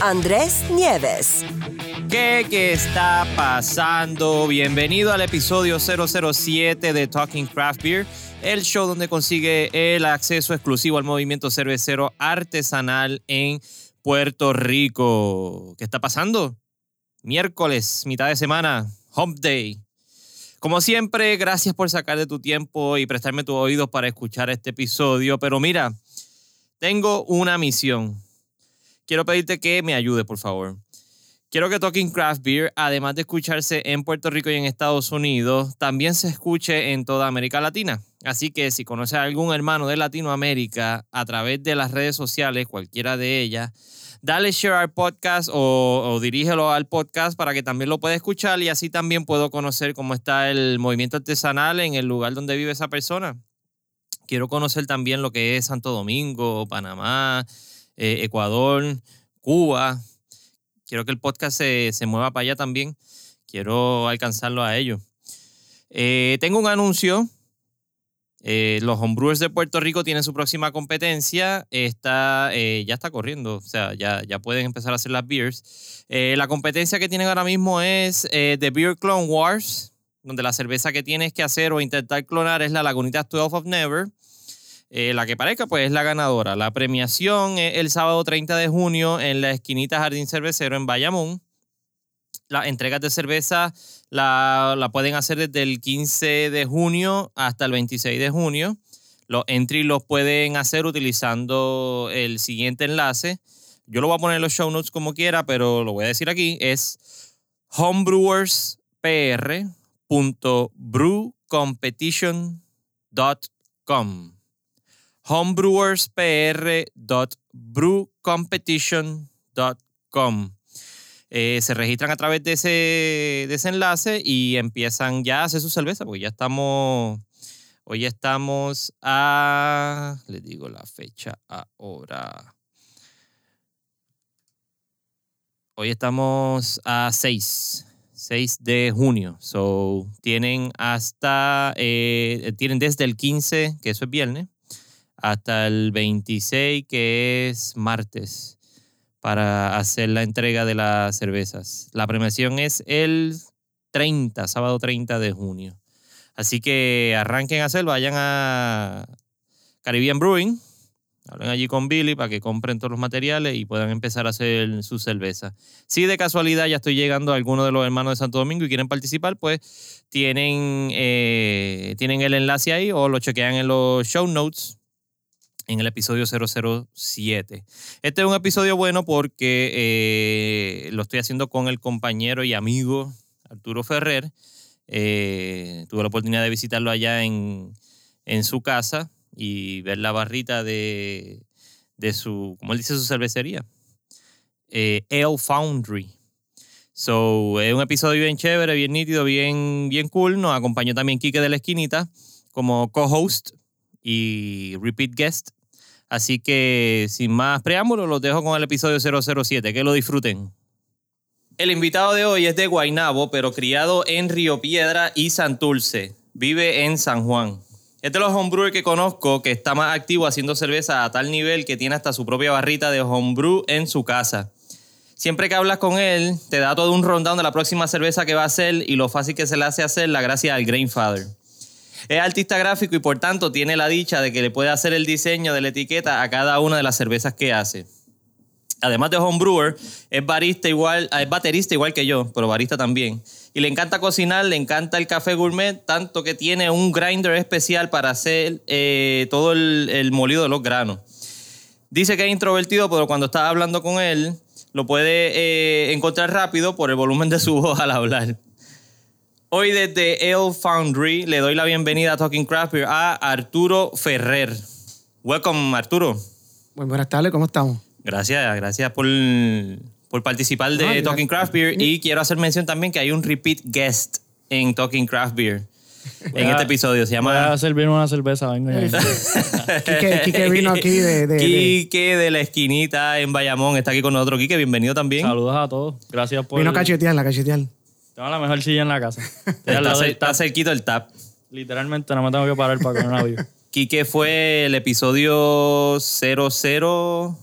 Andrés Nieves. ¿Qué, ¿Qué está pasando? Bienvenido al episodio 007 de Talking Craft Beer, el show donde consigue el acceso exclusivo al movimiento cervecero artesanal en Puerto Rico. ¿Qué está pasando? Miércoles, mitad de semana, Hump Day. Como siempre, gracias por sacar de tu tiempo y prestarme tu oído para escuchar este episodio. Pero mira, tengo una misión. Quiero pedirte que me ayude, por favor. Quiero que Talking Craft Beer, además de escucharse en Puerto Rico y en Estados Unidos, también se escuche en toda América Latina. Así que si conoces a algún hermano de Latinoamérica a través de las redes sociales, cualquiera de ellas, dale share al podcast o, dirígelo al podcast para que también lo pueda escuchar y así también puedo conocer cómo está el movimiento artesanal en el lugar donde vive esa persona. Quiero conocer también lo que es Santo Domingo, Panamá, eh, Ecuador, Cuba. Quiero que el podcast se, mueva para allá también. Quiero alcanzarlo a ellos. Eh, tengo un anuncio. Eh, los homebrewers de Puerto Rico tienen su próxima competencia. Está, ya está corriendo, o sea, ya, ya pueden empezar a hacer las beers. la competencia que tienen ahora mismo es The Beer Clone Wars, donde la cerveza que tienes que hacer o intentar clonar es la Lagunitas 12 of Never. Eh, la que parezca, pues es la ganadora. La premiación es el sábado 30 de junio en la esquinita Jardín Cervecero en Bayamón. Las entregas de cerveza la, pueden hacer desde el 15 de junio hasta el 26 de junio. Los entries los pueden hacer utilizando el siguiente enlace. Yo lo voy a poner en los show notes como quiera, pero lo voy a decir aquí. Es homebrewerspr.brewcompetition.com homebrewerspr.brewcompetition.com. Eh, se registran a través de ese, enlace y empiezan ya a hacer su cerveza, porque ya estamos, hoy estamos a, les digo la fecha ahora. Hoy estamos a 6, 6 de junio. So, tienen hasta, eh, tienen desde el 15, que eso es viernes, hasta el 26, que es martes, para hacer la entrega de las cervezas. La premiación es el 30, sábado 30 de junio. Así que arranquen a hacerlo, vayan a Caribbean Brewing, hablen allí con Billy para que compren todos los materiales y puedan empezar a hacer su cerveza. Si de casualidad ya estoy llegando a alguno de los hermanos de Santo Domingo y quieren participar, pues tienen, eh, tienen el enlace ahí o lo chequean en los show notes en el episodio 007. Este es un episodio bueno porque eh, lo estoy haciendo con el compañero y amigo Arturo Ferrer. Eh, tuve la oportunidad de visitarlo allá en, su casa y ver la barrita de, su, ¿cómo él dice, su cervecería? Eh, Ale Foundry. So, es un episodio bien chévere, bien nítido, bien, bien cool. Nos acompañó también Quique de la Esquinita como co-host y repeat guest. Así que sin más preámbulos, los dejo con el episodio 007. Que lo disfruten. El invitado de hoy es de Guaynabo, pero criado en Río Piedra y Santurce. Vive en San Juan. Es de los homebrewers que conozco que está más activo haciendo cerveza a tal nivel que tiene hasta su propia barrita de homebrew en su casa. Siempre que hablas con él, te da todo un rundown de la próxima cerveza que va a hacer y lo fácil que se le hace hacerla gracias al Grainfather. Es artista gráfico y por tanto tiene la dicha de que le puede hacer el diseño de la etiqueta a cada una de las cervezas que hace. Además de homebrewer, es barista igual, es baterista igual que yo, pero barista también. Y le encanta cocinar, le encanta el café gourmet, tanto que tiene un grinder especial para hacer eh, todo el, molido de los granos. Dice que es introvertido, pero cuando está hablando con él, lo puede eh, encontrar rápido por el volumen de su voz al hablar. Hoy desde Ale Foundry le doy la bienvenida a Talking Craft Beer a Arturo Ferrer. Welcome, Arturo. Muy buenas tardes, ¿cómo estamos? Gracias, gracias por, por participar de Ah. Talking Craft Beer. Y quiero hacer mención también que hay un repeat guest en Talking Craft Beer en a- este episodio. Se Voy llama a servirme una cerveza, vengo ya. Quique, Quique vino aquí de... de- de- Quique de la esquinita en Bayamón. Está aquí con nosotros. Quique, bienvenido también. Saludos a todos. Gracias por. vino a cachetear, la cachetear. Tengo la mejor silla en la casa. Está, cer- cerquito el tap. Literalmente no me tengo que parar para comer un audio. Quique fue el episodio 00...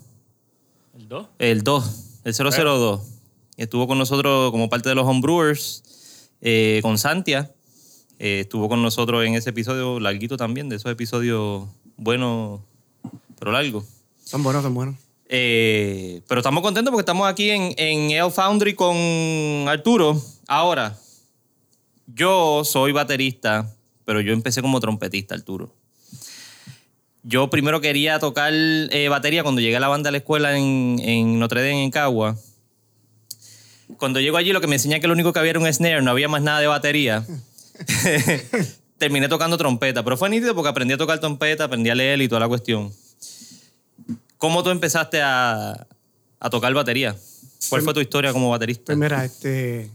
¿El 2? El 2, el 002. Estuvo con nosotros como parte de los homebrewers, eh, con Santia. Eh, estuvo con nosotros en ese episodio larguito también, de esos episodios buenos, pero largos. Son buenos, son buenos. Eh, pero estamos contentos porque estamos aquí en, en El Foundry con Arturo. Ahora, yo soy baterista, pero yo empecé como trompetista, Arturo. Yo primero quería tocar eh, batería cuando llegué a la banda de la escuela en, en Notre Dame, en Cagua. Cuando llego allí, lo que me enseña que lo único que había era un snare, no había más nada de batería. Terminé tocando trompeta, pero fue nítido porque aprendí a tocar trompeta, aprendí a leer y toda la cuestión. ¿Cómo tú empezaste a, a tocar batería? ¿Cuál fue tu historia como baterista? Pues mira, este...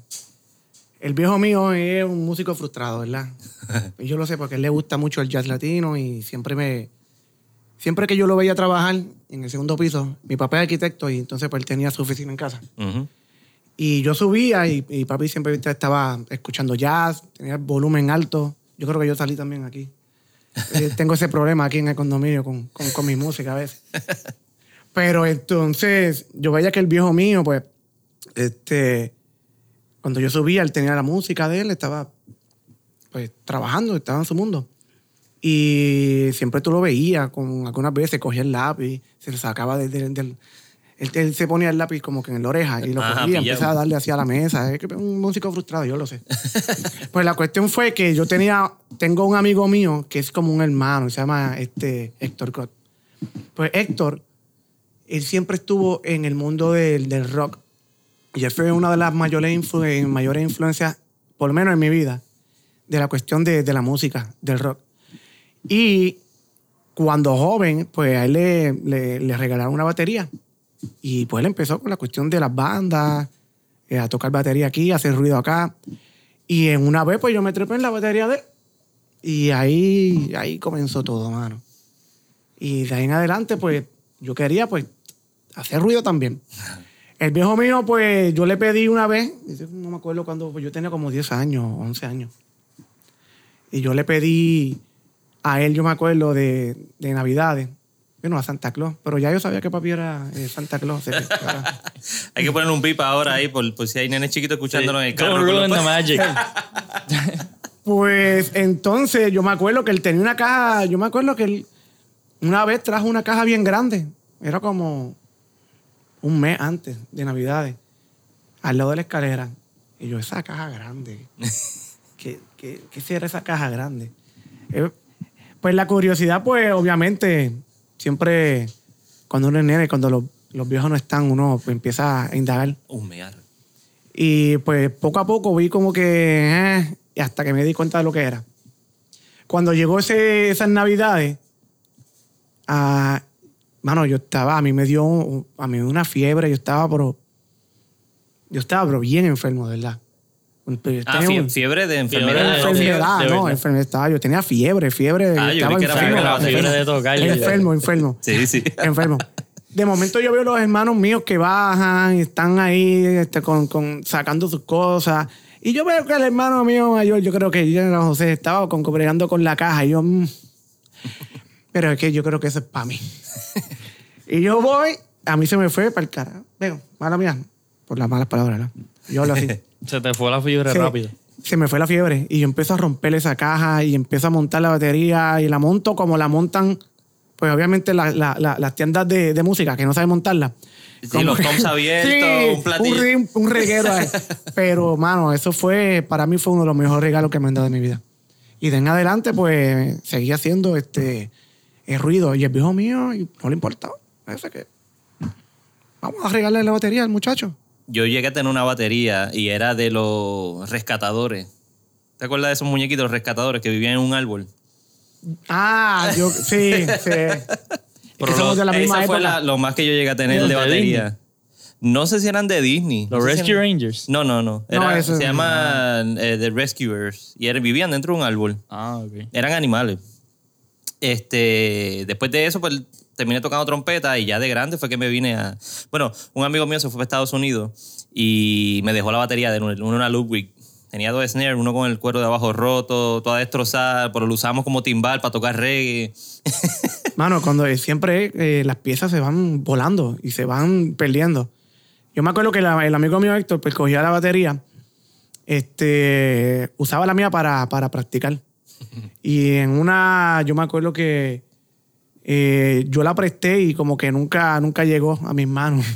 El viejo mío es un músico frustrado, ¿verdad? Y yo lo sé porque a él le gusta mucho el jazz latino y siempre me... Siempre que yo lo veía trabajar en el segundo piso, mi papá es arquitecto y entonces pues él tenía su oficina en casa. Y yo subía y, y papi siempre estaba escuchando jazz, tenía el volumen alto. Yo creo que yo salí también aquí. Eh, tengo ese problema aquí en el condominio con, con, con mi música a veces. Pero entonces yo veía que el viejo mío, pues, este, cuando yo subía, él tenía la música de él, estaba pues trabajando, estaba en su mundo. Y siempre tú lo veías, con algunas veces cogía el lápiz, se lo sacaba del... del- del- él, él se ponía el lápiz como que en la oreja y lo Ajá, cogía, pillado. empezaba a darle hacia la mesa. Es que es un músico frustrado, yo lo sé. pues la cuestión fue que yo tenía, tengo un amigo mío que es como un hermano, se llama este, Héctor Crot. Pues Héctor, él siempre estuvo en el mundo del, del rock. Y él fue una de las mayores, influ- mayores influencias, por lo menos en mi vida, de la cuestión de, de la música, del rock. Y cuando joven, pues a él le, le, le regalaron una batería. Y pues él empezó con la cuestión de las bandas, eh, a tocar batería aquí, hacer ruido acá. Y en una vez, pues yo me trepé en la batería de él. Y ahí, ahí comenzó todo, mano. Y de ahí en adelante, pues yo quería, pues, hacer ruido también. El viejo mío, pues yo le pedí una vez, no me acuerdo cuándo, pues yo tenía como 10 años, 11 años. Y yo le pedí a él, yo me acuerdo, de, de Navidades, bueno, a Santa Claus, pero ya yo sabía que papi era eh, Santa Claus. que, Hay que poner un pipa ahora ahí por, por si hay nenes chiquitos escuchándonos en el carro. Don't con ruin los- the magic. Pues entonces yo me acuerdo que él tenía una caja, yo me acuerdo que él una vez trajo una caja bien grande, era como un mes antes de Navidades, al lado de la escalera. Y yo, esa caja grande, ¿qué, qué, qué será esa caja grande? Eh, pues la curiosidad, pues obviamente, siempre cuando uno es nene, cuando los, los viejos no están, uno pues, empieza a indagar. Humear. Y pues poco a poco vi como que, eh, y hasta que me di cuenta de lo que era. Cuando llegó ese, esas navidades, ah, mano, yo estaba, a mí me dio, a mí una fiebre, yo estaba, pero, yo estaba, pero bien enfermo, de verdad. Ah, fiebre de Fiebre enfermedad. de- no, fiebre. enfermedad, de no, enfermedad, estaba, yo tenía fiebre, fiebre, Ah, yo estaba que era enfermo. fiebre de la fiebre de tocar. Enfermo, enfermo. Sí, sí. enfermo. De momento yo veo los hermanos míos que bajan y están ahí este, con, con- sacando sus cosas. Y yo veo que el hermano mío mayor, yo creo que José, estaba con, con la caja. Y yo, mm. Pero es que yo creo que eso es para mí. y yo voy, a mí se me fue para el cara. Veo, mala mía, por las malas palabras, ¿no? Yo hablo así. Se te fue la fiebre Sí. rápido. Se me fue la fiebre y yo empiezo a romper esa caja y empiezo a montar la batería y la monto como la montan, pues obviamente la- la- la- las tiendas de, de música que no saben montarla. Sí, Como los toms abiertos, un platillo. Un, un reguero ahí. Pero, mano, eso fue, para mí fue uno de los mejores regalos que me han dado en mi vida. Y de en adelante, pues, seguí haciendo este, el ruido. Y el viejo mío, y no le importaba. Ese que, vamos a regalarle la batería al muchacho. Yo llegué a tener una batería y era de los rescatadores. ¿Te acuerdas de esos muñequitos rescatadores que vivían en un árbol? Ah, yo, sí, sí. Es Pero somos de la misma esa fue época. la- lo más que yo llegué a tener de de batería. No sé si eran de Disney. Los No sé si Rescue eran- Rangers. No, no, no. Era- eso- se llaman eh, The Rescuers. Y eran- vivían dentro de un árbol. Ah, ok. Eran animales. Este, después de eso, pues terminé tocando trompeta y ya de grande fue que me vine a... Bueno, un amigo mío se fue a Estados Unidos y me dejó la batería de uno, una Ludwig. Tenía dos snares, uno con el cuero de abajo roto, toda destrozada, pero lo usamos como timbal para tocar reggae. Mano, cuando siempre eh, las piezas se van volando y se van perdiendo. Yo me acuerdo que la- el amigo mío Héctor, pues cogía la batería, este, usaba la mía para, para practicar. Y en una, yo me acuerdo que eh, yo la presté y como que nunca, nunca llegó a mis manos.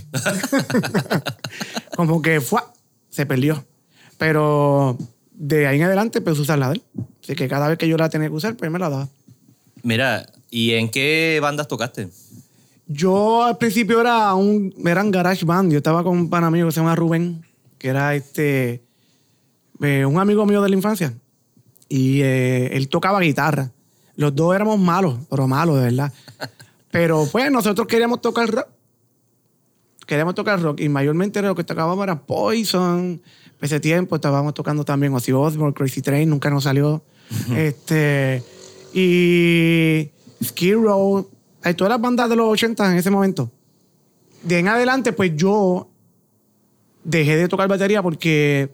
como que fue, se perdió. Pero de ahí en adelante, pues usar la de él. Así que cada vez que yo la tenía que usar, pues me la daba. Mira, ¿y en qué bandas tocaste? Yo al principio era un eran garage band. Yo estaba con un pan amigo que se llama Rubén, que era este eh, un amigo mío de la infancia. Y eh, él tocaba guitarra. Los dos éramos malos, pero malos, de verdad. Pero pues nosotros queríamos tocar rock. Queríamos tocar rock. Y mayormente lo que tocábamos era Poison. Ese tiempo estábamos tocando también Ozzy Osbourne, Crazy Train, nunca nos salió. este, y Skid Row. Hay todas las bandas de los 80 en ese momento. De en adelante, pues yo dejé de tocar batería porque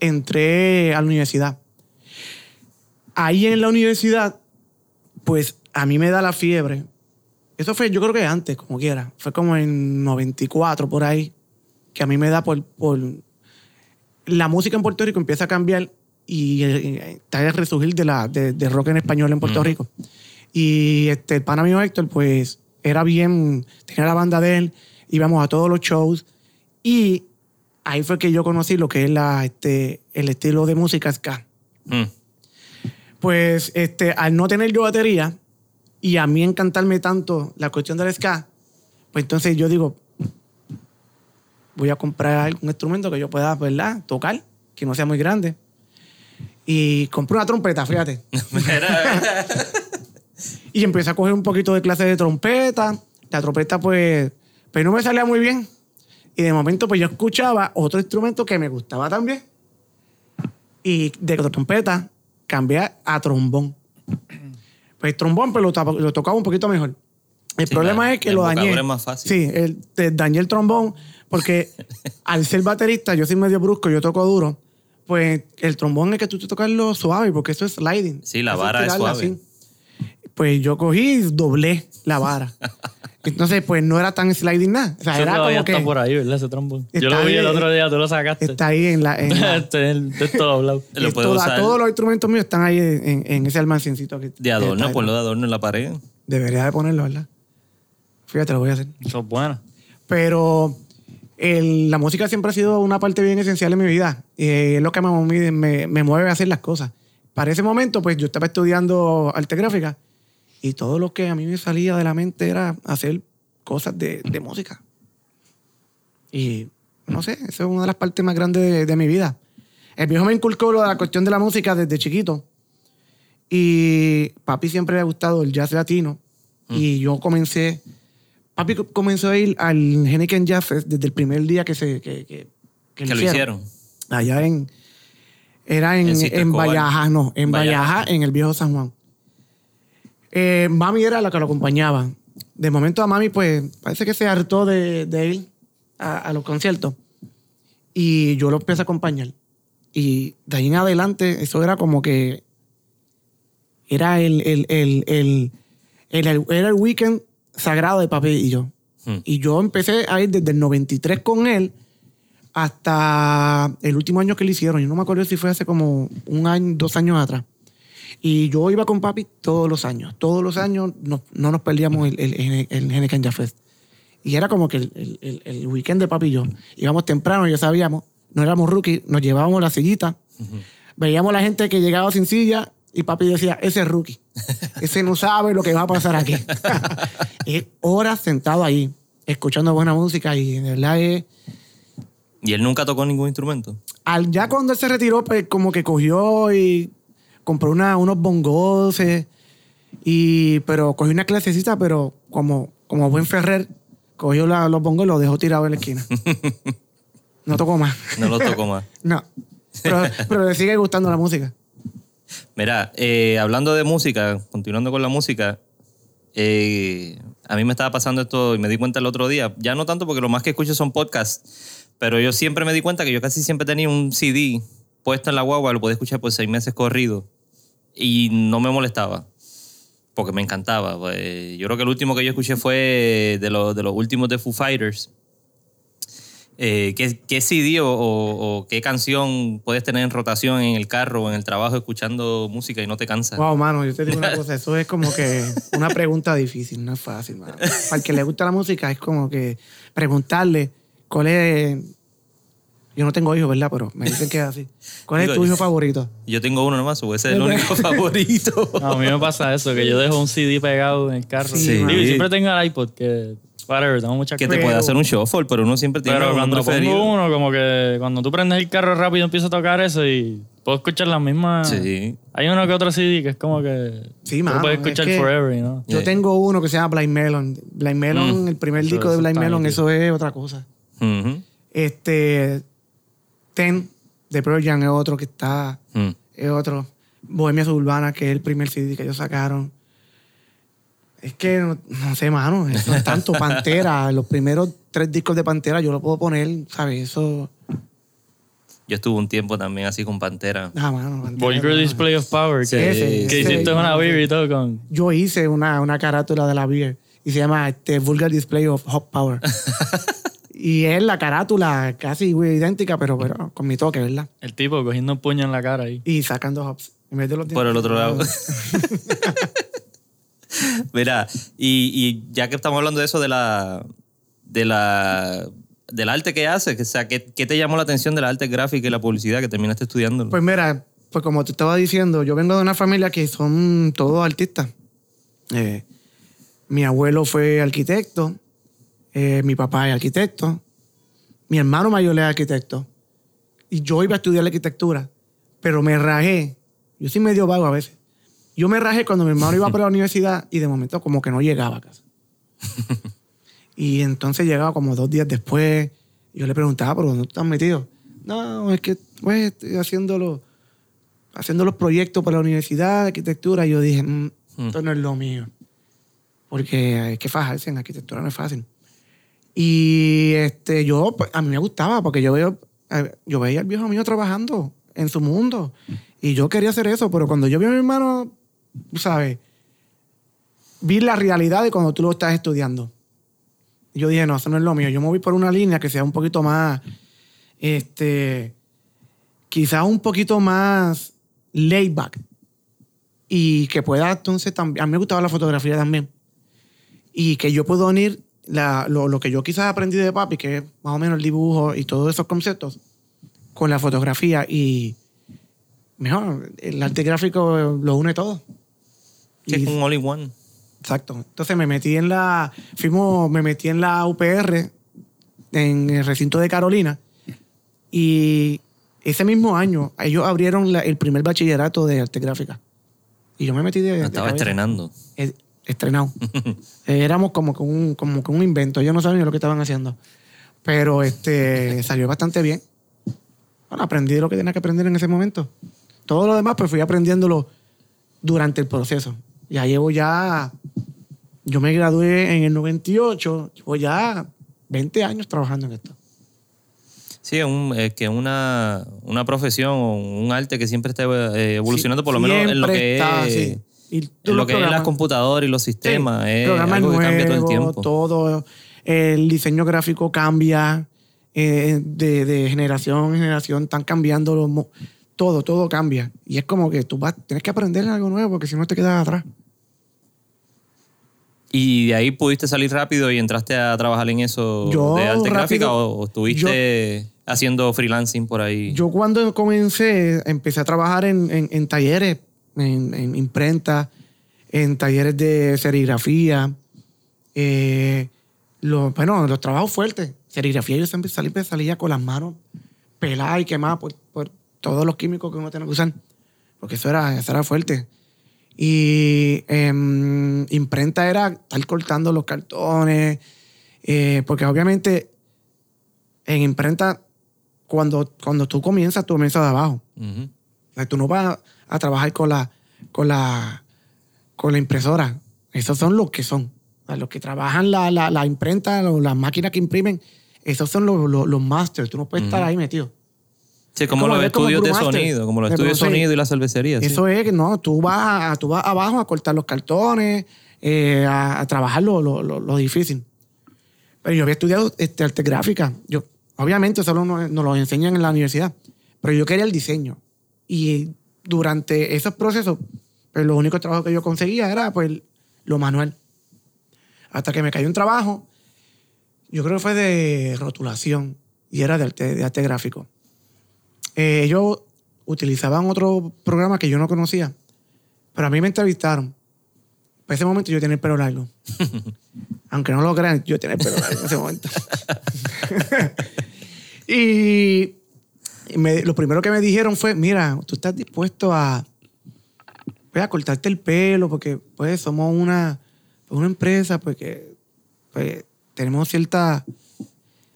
entré a la universidad. Ahí en la universidad, pues a mí me da la fiebre. Eso fue, yo creo que antes, como quiera. Fue como en 94, por ahí, que a mí me da por... por la música en Puerto Rico empieza a cambiar y eh, está el resurgir de, la, de, de rock en español en Puerto Rico. Y este, el pana mío Héctor, pues era bien, tenía la banda de él, íbamos a todos los shows y ahí fue que yo conocí lo que es la, este, el estilo de música ska. Mm. Pues este, al no tener yo batería y a mí encantarme tanto la cuestión del ska, pues entonces yo digo, voy a comprar algún instrumento que yo pueda, ¿verdad? Tocar, que no sea muy grande. Y compré una trompeta, fíjate. y empecé a coger un poquito de clase de trompeta. La trompeta, pues, pues no me salía muy bien. Y de momento, pues yo escuchaba otro instrumento que me gustaba también. Y de trompeta cambié a trombón. Pues el trombón, pues lo, lo tocaba un poquito mejor. El Sí, problema la- es que lo dañé. es más fácil. Sí, el, te dañé el trombón porque al ser baterista, yo soy medio brusco, yo toco duro. Pues el trombón es que tú te tocarlo suave porque eso es sliding. Sí, la Eso vara es suave. Pues yo cogí y doblé la vara. Entonces, pues no era tan sliding nada. O sea, Eso era como está que por ahí, ¿verdad? Ese trombón. Yo Está lo vi ahí, el otro eh, día, tú lo sacaste. está ahí en la... en la- Este es el- hablado. Lo puedo toda- usar Todos los instrumentos míos están ahí en, en ese almacencito. Que, de adorno, está ponlo de adorno en la pared. Debería de ponerlo, ¿verdad? Fíjate, lo voy a hacer. Eso es bueno. Pero el- la música siempre ha sido una parte bien esencial en mi vida. Y es lo que me, me, me mueve a hacer las cosas. Para ese momento, pues yo estaba estudiando arte gráfica y todo lo que a mí me salía de la mente era hacer cosas de, de música. Y no sé, esa es una de las partes más grandes de, de mi vida. El viejo me inculcó lo de la cuestión de la música desde chiquito. Y papi siempre le ha gustado el jazz latino. Y yo comencé. Papi co- comenzó a ir al Henneken Jazz desde el primer día que se que, que, Que lo hicieron. Allá en. Era en, En en. Valleja, no, en. Valleja, en el viejo San Juan. Eh, mami era la que lo acompañaba. De momento a mami, pues, parece que se hartó de, de ir a, a los conciertos. Y yo lo empecé a acompañar. Y de ahí en adelante, eso era como que. Era el, el, el, el, era el weekend sagrado de papi y yo. Hmm. Y yo empecé a ir desde el 93 con él hasta el último año que le hicieron. Yo no me acuerdo si fue hace como un año, dos años atrás. Y yo iba con papi todos los años. Todos los años no, no nos perdíamos el, el, el, el Henneken Jazz Fest. Y era como que el, el- el- weekend de papi y yo. Íbamos temprano, ya sabíamos. No éramos rookies, nos llevábamos la sillita. Veíamos la gente que llegaba sin silla y papi decía, ese es rookie. Ese no sabe lo que va a pasar aquí. horas sentado ahí, escuchando buena música y de verdad es... Y él nunca tocó ningún instrumento. Al, ya cuando él se retiró, pues como que cogió y compró una, unos bongoses, y, pero cogió una clasecita, pero como, como buen Ferrer, Cogió la, los bongos y los dejó tirados en la esquina. No tocó más. No lo toco más. No. Pero, pero le sigue gustando la música. Mira, eh, hablando de música, continuando con la música, eh, a mí me estaba pasando esto y me di cuenta el otro día. Ya no tanto porque lo más que escucho son podcasts, pero yo siempre me di cuenta que yo casi siempre tenía un CD puesto en la guagua, lo podía escuchar por seis meses corrido y no me molestaba porque me encantaba. Pues, yo creo que el último que yo escuché fue de, los de los últimos de Foo Fighters. Eh, ¿qué, ¿Qué CD o, qué canción puedes tener en rotación en el carro o en el trabajo escuchando música y no te cansa? Wow, mano, yo te digo una cosa, eso es como que una pregunta difícil, no es fácil, mano. Para el que le gusta la música es como que preguntarle cuál es... Yo no tengo hijos, ¿verdad? Pero me dicen que es así. ¿Cuál es Digo, tu hijo favorito? Yo tengo uno nomás, o ese es el único favorito. No, a mí me pasa eso, que yo dejo un CD pegado en el carro. Sí, Digo, y siempre tengo el iPod, que whatever, tengo muchas que te puede hacer un shuffle, pero uno siempre tiene Pero cuando preferido. pongo uno, como que cuando tú prendes el carro rápido empieza a tocar eso y puedo escuchar las mismas. Sí. Hay uno que otro CD que es como que Sí, mano, puedes es escuchar que- forever, ¿no? Yo Yeah. tengo uno que se llama Blind Melon. Blind Melon, Mm. el primer Eso- disco de Blind Melon, eso es otra cosa. Este, Ten, de Pearl Jam es otro que está, Mm. es otro. Bohemia Suburbana, que es el primer CD que ellos sacaron. Es que, no, no sé, mano, eso es tanto. Pantera, los primeros tres discos de Pantera yo lo puedo poner, ¿sabes? Eso, Yo estuve un tiempo también así con Pantera. ah, mano. Pantera, Vulgar. Display of Power, que, Sí, Ese, que ese, hiciste una mano, beer y todo con... Yo hice una, una carátula de la beer y se llama este, Vulgar Display of Hot Power. y es la carátula casi idéntica, pero, pero con mi toque, ¿verdad? El tipo cogiendo un puño en la cara ahí. Y sacando hops. En vez de los Por el otro lado. Mira, y, y ya que estamos hablando de eso de la. de la. del arte que haces, o sea, ¿qué, qué te llamó la atención de la arte gráfica y la publicidad que terminaste estudiando? Pues mira, pues como te estaba diciendo, yo vengo de una familia que son todos artistas. Eh, mi abuelo fue arquitecto, eh, mi papá es arquitecto, mi hermano mayor es arquitecto. Y yo iba a estudiar la arquitectura, pero me rajé. Yo soy medio vago a veces. Yo me rajé cuando mi hermano iba para la universidad y de momento como que no llegaba a casa. y entonces llegaba como dos días después. Y yo le preguntaba, ¿pero dónde estás metido? No, es que pues, estoy haciéndolo, haciendo los proyectos para la universidad de arquitectura. Y yo dije, "Mm, esto no es lo mío. Porque hay que fajarse en arquitectura, no es fácil. Y este, yo, pues, a mí me gustaba porque yo veo, eh, yo veía al viejo mío trabajando en su mundo. Y yo quería hacer eso, pero cuando yo vi a mi hermano, ¿sabes? Vi la realidad de cuando tú lo estás estudiando. Yo dije, no, eso no es lo mío. Yo me voy por una línea que sea un poquito más, este, quizás un poquito más laid back. Y que pueda entonces también, a mí me gustaba la fotografía también. Y que yo puedo unir la- lo, lo que yo quizás aprendí de papi, que es más o menos el dibujo y todos esos conceptos, con la fotografía y mejor, el arte gráfico lo une todo. Sí, es Y- un all in one. Exacto. Entonces me metí en la, fuimos, me metí en la UPR, en el recinto de Carolina, y ese mismo año ellos abrieron la- el primer bachillerato de arte gráfica. Y yo me metí de... de Estaba cabeza. estrenando. Estrenado. Eh, éramos como que, un, como que un invento. Yo no sabía ni lo que estaban haciendo. Pero este, salió bastante bien. Bueno, aprendí lo que tenía que aprender en ese momento. Todo lo demás, pues fui aprendiéndolo durante el proceso. Ya llevo ya. Yo me gradué en el 98, llevo ya 20 años trabajando en esto. Sí, un, es que una, una profesión o un arte que siempre está eh, evolucionando, Sí, por lo menos en lo que está, es, sí. Y lo que es las computadoras y los sistemas. Sí, es algo que cambia todo el tiempo. todo. El diseño gráfico cambia eh, de, de generación en generación. Están cambiando los todo, todo cambia. Y es como que tú vas, tienes que aprender algo nuevo porque si no te quedas atrás. ¿Y de ahí pudiste salir rápido y entraste a trabajar en eso Yo de arte rápido- gráfica o, o estuviste haciendo freelancing por ahí? Yo cuando comencé, empecé a trabajar en, en- en talleres, en, en imprenta, en talleres de serigrafía. eh, los, bueno, los trabajos fuertes. Serigrafía yo siempre salí, salía con las manos peladas y quemadas por, por todos los químicos que uno tiene que usar. Porque eso era, eso era fuerte. Y em, imprenta era estar cortando los cartones, Eh, porque obviamente en imprenta, cuando, cuando tú comienzas, tú comienzas de abajo. O sea, tú no vas a trabajar con la, con la, con la impresora. Esos son los que son. Los que trabajan la, la, la imprenta, las máquinas que imprimen, esos son los, los, los masters. Tú no puedes estar ahí metido. Sí, como, como- los como estudios de sonido, como los estudios de sonido y las cervecerías. sí. Eso es que no, tú vas, a- tú vas abajo a cortar los cartones, eh, a, a trabajar lo, lo, lo- lo difícil. Pero yo había estudiado este, arte gráfica. Yo, obviamente, eso no nos nos lo enseñan en la universidad. Pero yo quería el diseño. Y durante esos procesos, pues lo único trabajo que yo conseguía era pues lo manual. Hasta que me cayó un trabajo, yo creo que fue de rotulación y era de arte, de arte gráfico. Eh, ellos utilizaban otro programa que yo no conocía, pero a mí me entrevistaron. Para ese momento yo tenía el pelo largo. Aunque no lo crean, yo tenía el pelo largo en ese momento. y me- lo primero que me dijeron fue, mira, tú estás dispuesto a, pues, a cortarte el pelo porque pues somos una, una empresa pues, que pues, tenemos ciertas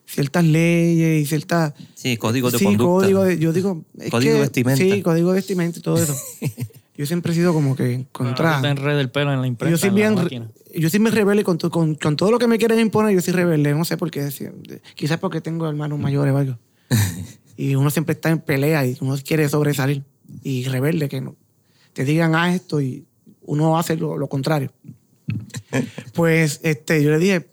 ciertas leyes y ciertas Sí, códigos de sí, conducta. código de, yo digo es Código que- de vestimenta. sí código de vestimenta y todo eso yo siempre he sido como que en Bueno, contra tú te enredas el pelo en la imprenta. yo soy bien yo soy muy rebelde con, con, con todo lo que me quieren imponer yo soy rebelde no sé por qué quizás porque tengo hermanos mayores o algo y uno siempre está en pelea y uno quiere sobresalir y rebelde que no te digan a esto y uno hace lo, lo contrario pues este yo le dije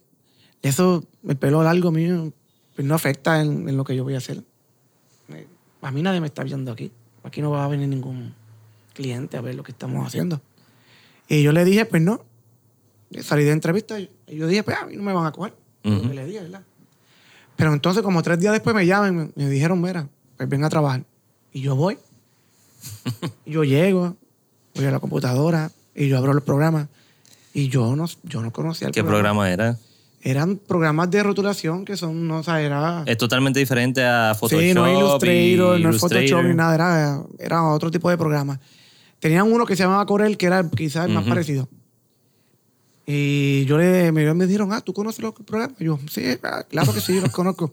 eso el pelo largo mío pues no afecta en, en lo que yo voy a hacer Eh, a mí nadie me está viendo aquí aquí no va a venir ningún cliente a ver lo que estamos haciendo y yo le dije, pues no. Salí de entrevista y yo dije, pues a mí no me van a coger. Lo que le dije, ¿verdad? Pero entonces, como tres días después me llaman, me, me dijeron, mira, pues ven a trabajar. Y yo voy. Yo llego, voy a la computadora y yo abro los programas. Y yo no, yo no conocía el ¿Qué programa era? Eran programas de rotulación que son, no, o sea, era... Es totalmente diferente a Photoshop. Sí, no es Illustrator, no es Photoshop ni nada, era, era otro tipo de programa. Tenían uno que se llamaba Corel, que era quizás el más parecido. Y yo le, me, me dijeron, ah, ¿tú conoces los programas? Y yo, sí, ah, claro que sí, yo los conozco.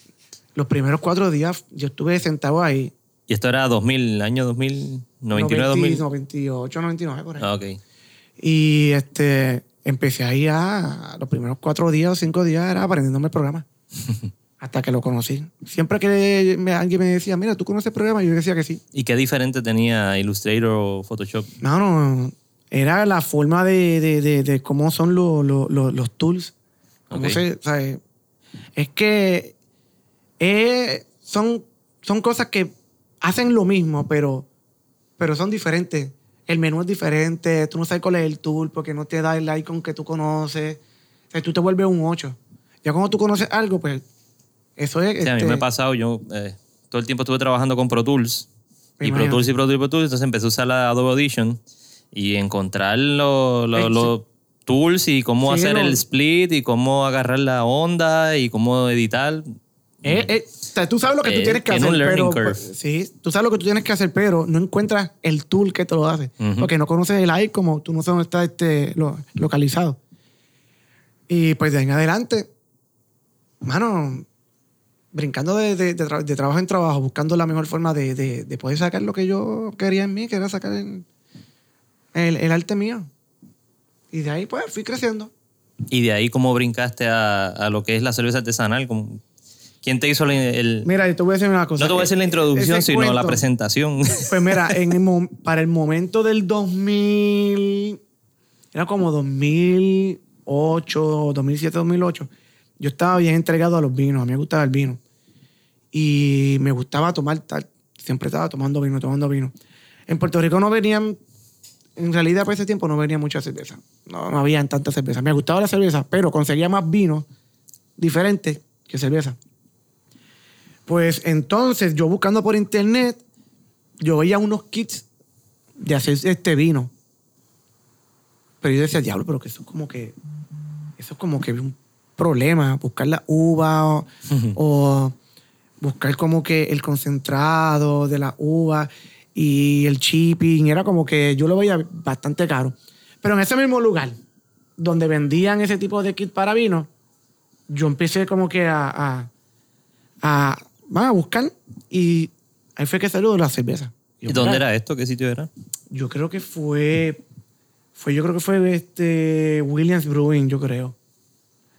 los primeros cuatro días yo estuve sentado ahí. Y esto era 2000, año 2000, 99, 2000. 98, 99, por ahí. Ah, ok. Y este, empecé ahí a, los primeros cuatro días o cinco días era aprendiéndome el programa. hasta que lo conocí. Siempre que me- alguien me decía, mira, ¿tú conoces el programa? Yo decía que sí. ¿Y qué diferente tenía Illustrator o Photoshop? No, no, era la forma de, de, de, de cómo son los, los, los, tools. Cómo Ok. se- o sea, es que eh, son, son cosas que hacen lo mismo, pero, pero son diferentes. El menú es diferente, tú no sabes cuál es el tool porque no te da el icon que tú conoces. O sea, tú te vuelves un 8. Ya cuando tú conoces algo, pues eso es... Sí, a mí este, me ha pasado, yo eh, todo el tiempo estuve trabajando con Pro Tools. Me Y Pro. Tools y Pro Tools y Pro Tools. Entonces empecé a usar la Adobe Audition y encontrar lo- lo- los tools y cómo Sí, hacer lo- el split y cómo agarrar la onda y cómo editar. Eh, eh, o sea, tú sabes lo que tú Eh, tienes que hacer, pero curve. pues, sí, tú sabes lo que tú tienes que hacer, pero no encuentras el tool que te lo hace, Ujú. porque no conoces el AI como tú no sabes dónde está este lo- localizado. Y pues de ahí en adelante, mano, brincando de, de- de tra- de trabajo en trabajo, buscando la mejor forma de, de- de poder sacar lo que yo quería en mí, que era sacar el, el- el arte mío. Y de ahí pues fui creciendo. Y de ahí cómo brincaste a, a lo que es la cerveza artesanal. Como- ¿Quién te hizo el, el- Mira, yo te voy a decir una cosa. No te voy a decir la E- introducción, ese sino la presentación. Pues mira, en el para el momento del 2000, era como 2008, 2007, 2008, yo estaba bien entregado a los vinos, a mí me gustaba el vino. Y me gustaba tomar tal, siempre estaba tomando vino, tomando vino. En Puerto Rico no venían, en realidad por ese tiempo no venía mucha cerveza. No, no había tanta cerveza. Me gustaba la cerveza, pero conseguía más vino diferente que cerveza. Pues entonces yo buscando por internet, yo veía unos kits de hacer este vino. Pero yo decía, diablo, pero que eso es como que, eso es como que un problema, buscar la uva o, o buscar como que el concentrado de la uva y el chipping, era como que yo lo veía bastante caro. Pero en ese mismo lugar, donde vendían ese tipo de kit para vino, yo empecé como que a, a, a, a buscar y ahí fue que salió la cerveza. Yo, ¿Y dónde mira, era esto? ¿Qué sitio era? Yo creo que fue, fue yo creo que fue este Williams Brewing, yo creo.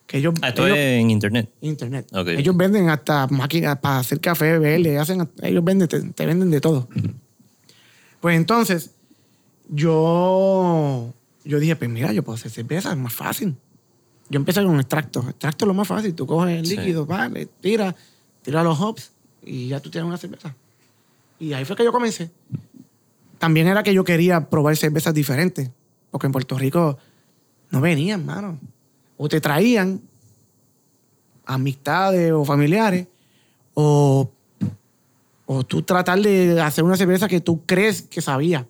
Que ellos, Ah, esto ellos- es en internet. internet. Ok. Ellos venden hasta máquinas para hacer café, verde, hacen, ellos venden, te, te venden de todo. Pues entonces, yo, yo dije, pues mira, yo puedo hacer cerveza, es más fácil. Yo empecé con extracto. Extracto es lo más fácil. Tú coges el Sí. líquido, vale, tira, tira los hops y ya tú tienes una cerveza. Y ahí fue que yo comencé. También era que yo quería probar cervezas diferentes. Porque en Puerto Rico no venían, mano. O te traían amistades o familiares, o, o tú tratar de hacer una cerveza que tú crees que sabía.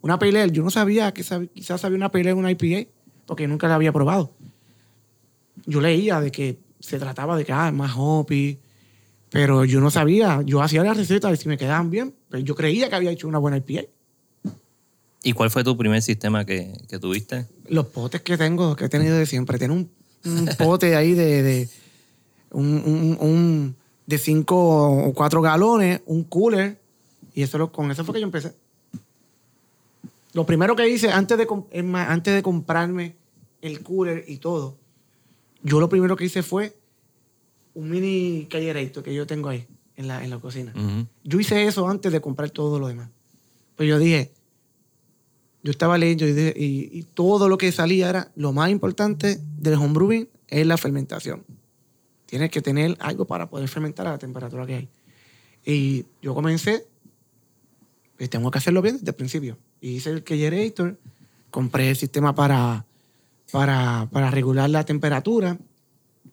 Una pale ale, yo no sabía que sab- quizás sabía una pale ale, una IPA, porque nunca la había probado. Yo leía de que se trataba de que, ah, más hoppy, pero yo no sabía. Yo hacía las recetas y si me quedaban bien, pero yo creía que había hecho una buena IPA. ¿Y cuál fue tu primer sistema que, que tuviste? los potes que tengo, que he tenido de siempre. Tengo un, un pote ahí de, de un, un- un- de cinco o cuatro galones, un cooler, y eso lo- con eso fue que yo empecé. Lo primero que hice antes de, antes de comprarme el cooler y todo, yo lo primero que hice fue un mini callereito que yo tengo ahí en la, en la cocina. Yo hice eso antes de comprar todo lo demás. Pues yo dije, yo estaba leyendo y, dije- y- y todo lo que salía era lo más importante del homebrewing es la fermentación. Tienes que tener algo para poder fermentar a la temperatura que hay. Y yo comencé, y tengo que hacerlo bien desde el principio. Y hice el Kegerator, compré el sistema para, para, para regular la temperatura.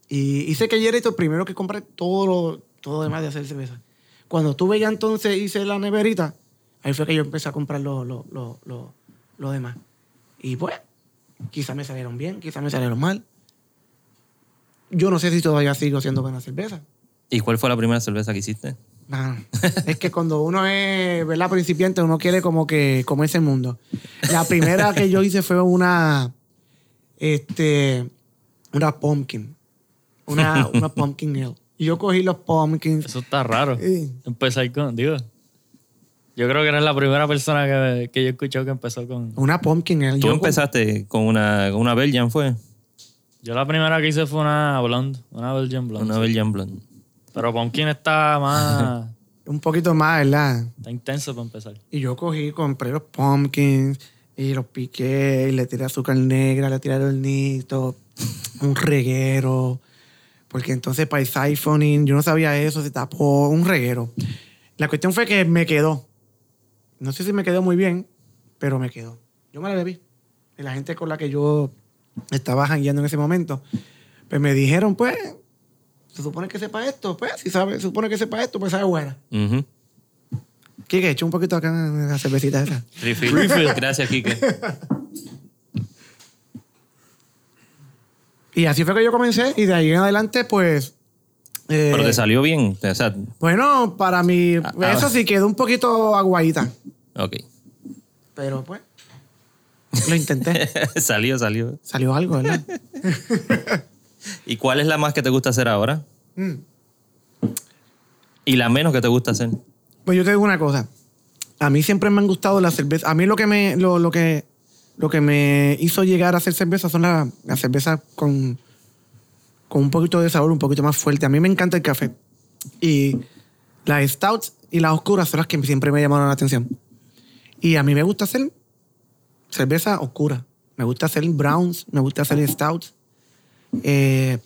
Y hice Kegerator primero que compré todo lo, todo demás de hacer cerveza. Cuando tuve ya entonces hice la neverita, ahí fue que yo empecé a comprar lo, lo, lo, lo demás. Y pues, quizás me salieron bien, quizás me salieron mal. Yo no sé si todavía sigo haciendo buena cerveza. ¿Y cuál fue la primera cerveza que hiciste? Mano, es que cuando uno es ¿verdad? principiante, uno quiere como que comerse el mundo. La primera que yo hice fue una, este, una pumpkin. Una, una pumpkin ale. Y yo cogí los pumpkins. Eso está raro. Sí. Empezar con, digo. Yo creo que eres la primera persona que, que yo he escuchado que empezó con. Una pumpkin ale. Tú Yo empezaste con una, con una Belgian, ¿fue? Yo la primera que hice fue una blonde, una Belgian blonde. Una sí. Belgian Blonde. Pero Pumpkin está más. Un poquito más, ¿verdad? está intenso para empezar. Y yo cogí, compré los pumpkins y los piqué y le tiré azúcar negra, le tiré el hornito, un reguero. Porque entonces para el siphoning, yo no sabía eso, se tapó, un reguero. La cuestión fue que me quedó. No sé si me quedó muy bien, pero me quedó. Yo me la bebí. Y la gente con la que yo estaba jangueando en ese momento, pues me dijeron, pues, se supone que sepa esto, pues, si sabe, se supone que sepa esto, pues sabe buena. Ujú. Kike, echa un poquito acá en la cervecita esa. Refill. Gracias, Kike. Y así fue que yo comencé y de ahí en adelante, pues... eh, Pero te salió bien. O sea, bueno, para mí, ah. eso sí quedó un poquito aguadita. ok. Pero pues, lo intenté. salió, salió. Salió algo, ¿verdad? ¿Y cuál es la más que te gusta hacer ahora? Mm. ¿Y la menos que te gusta hacer? Pues yo te digo una cosa. A mí siempre me han gustado las cervezas. A mí lo que me, lo, lo que, lo que me hizo llegar a hacer cerveza son las las cervezas con, con un poquito de sabor, un poquito más fuerte. A mí me encanta el café. Y las stouts y las oscuras son las que siempre me llamaron la atención. Y a mí me gusta hacer cerveza oscura. Me gusta hacer browns, me gusta hacer stouts. Eh,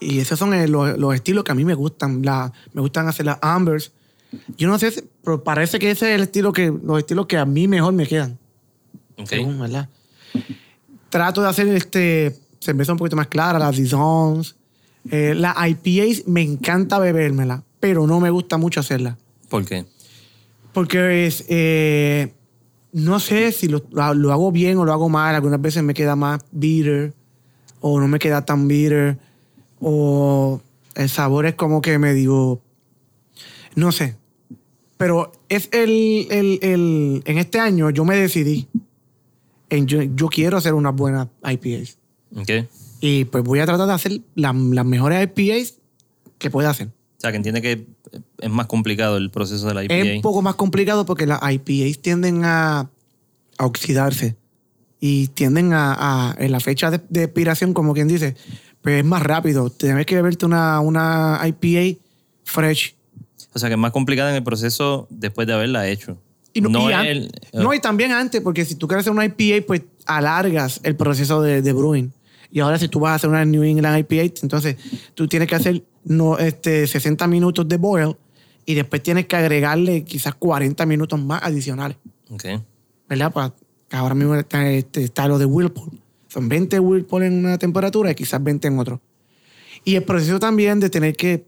y esos son eh, los, los estilos que a mí me gustan. La, me gustan hacer las ambers. Yo no sé, pero parece que ese es el estilo que, los estilos que a mí mejor me quedan. Ok. Según, ¿verdad? Trato de hacer este, cerveza un poquito más clara, las Disons. Eh, las IPAs me encanta bebérmela, pero no me gusta mucho hacerla. ¿Por qué? Porque es, eh, no sé si lo, lo hago bien o lo hago mal. Algunas veces me queda más bitter o no me queda tan bitter. O el sabor es como que me digo, no sé. Pero es el, el, el- en este año yo me decidí. En, yo, yo quiero hacer unas buenas IPAs. Ok. Y pues voy a tratar de hacer la- las mejores IPAs que pueda hacer. O sea, que entiende que es más complicado el proceso de la IPA. Es un poco más complicado porque las IPAs tienden a, a oxidarse y tienden a, a- en la fecha de, de expiración, como quien dice, pues es más rápido. Tienes que beberte una, una IPA fresh. O sea, que es más complicada en el proceso después de haberla hecho. Y no, no y el- no, y también antes, porque si tú quieres hacer una IPA, pues alargas el proceso de, de brewing. Y ahora si tú vas a hacer una New England IPA, entonces tú tienes que hacer no, este, 60 minutos de boil y después tienes que agregarle quizás 40 minutos más adicionales. Ok. ¿verdad? Pues ahora mismo está, este, está lo de Whirlpool. Son 20 Whirlpool en una temperatura y quizás 20 en otro. Y el proceso también de tener que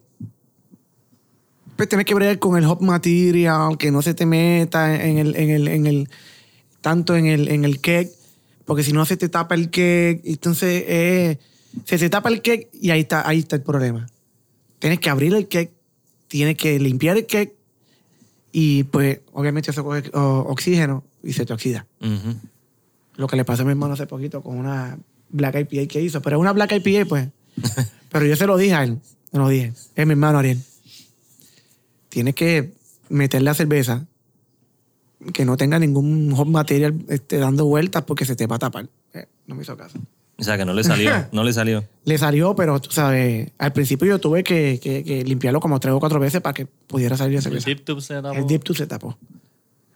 pues tener que bregar con el hop material, que no se te meta en el, en el, en el tanto en el, en el cake, porque si no se te tapa el cake, entonces eh, se te tapa el cake y ahí está, ahí está el problema. Tienes que abrir el cake, tienes que limpiar el cake y pues obviamente eso coge oxígeno y se te oxida. Lo que le pasó a mi hermano hace poquito con una Black IPA que hizo. Pero es una Black IPA, pues. Pero yo se lo dije a él. Se lo dije. Es mi hermano Ariel. Tienes que meter la cerveza que no tenga ningún hot material este, dando vueltas porque se te va a tapar. Eh, no me hizo caso. O sea, que no le salió. no le salió. Le salió, pero tú sabes, al principio yo tuve que, que- que limpiarlo como tres o cuatro veces para que pudiera salir la El tip tube se tapó. El dip tube se tapó.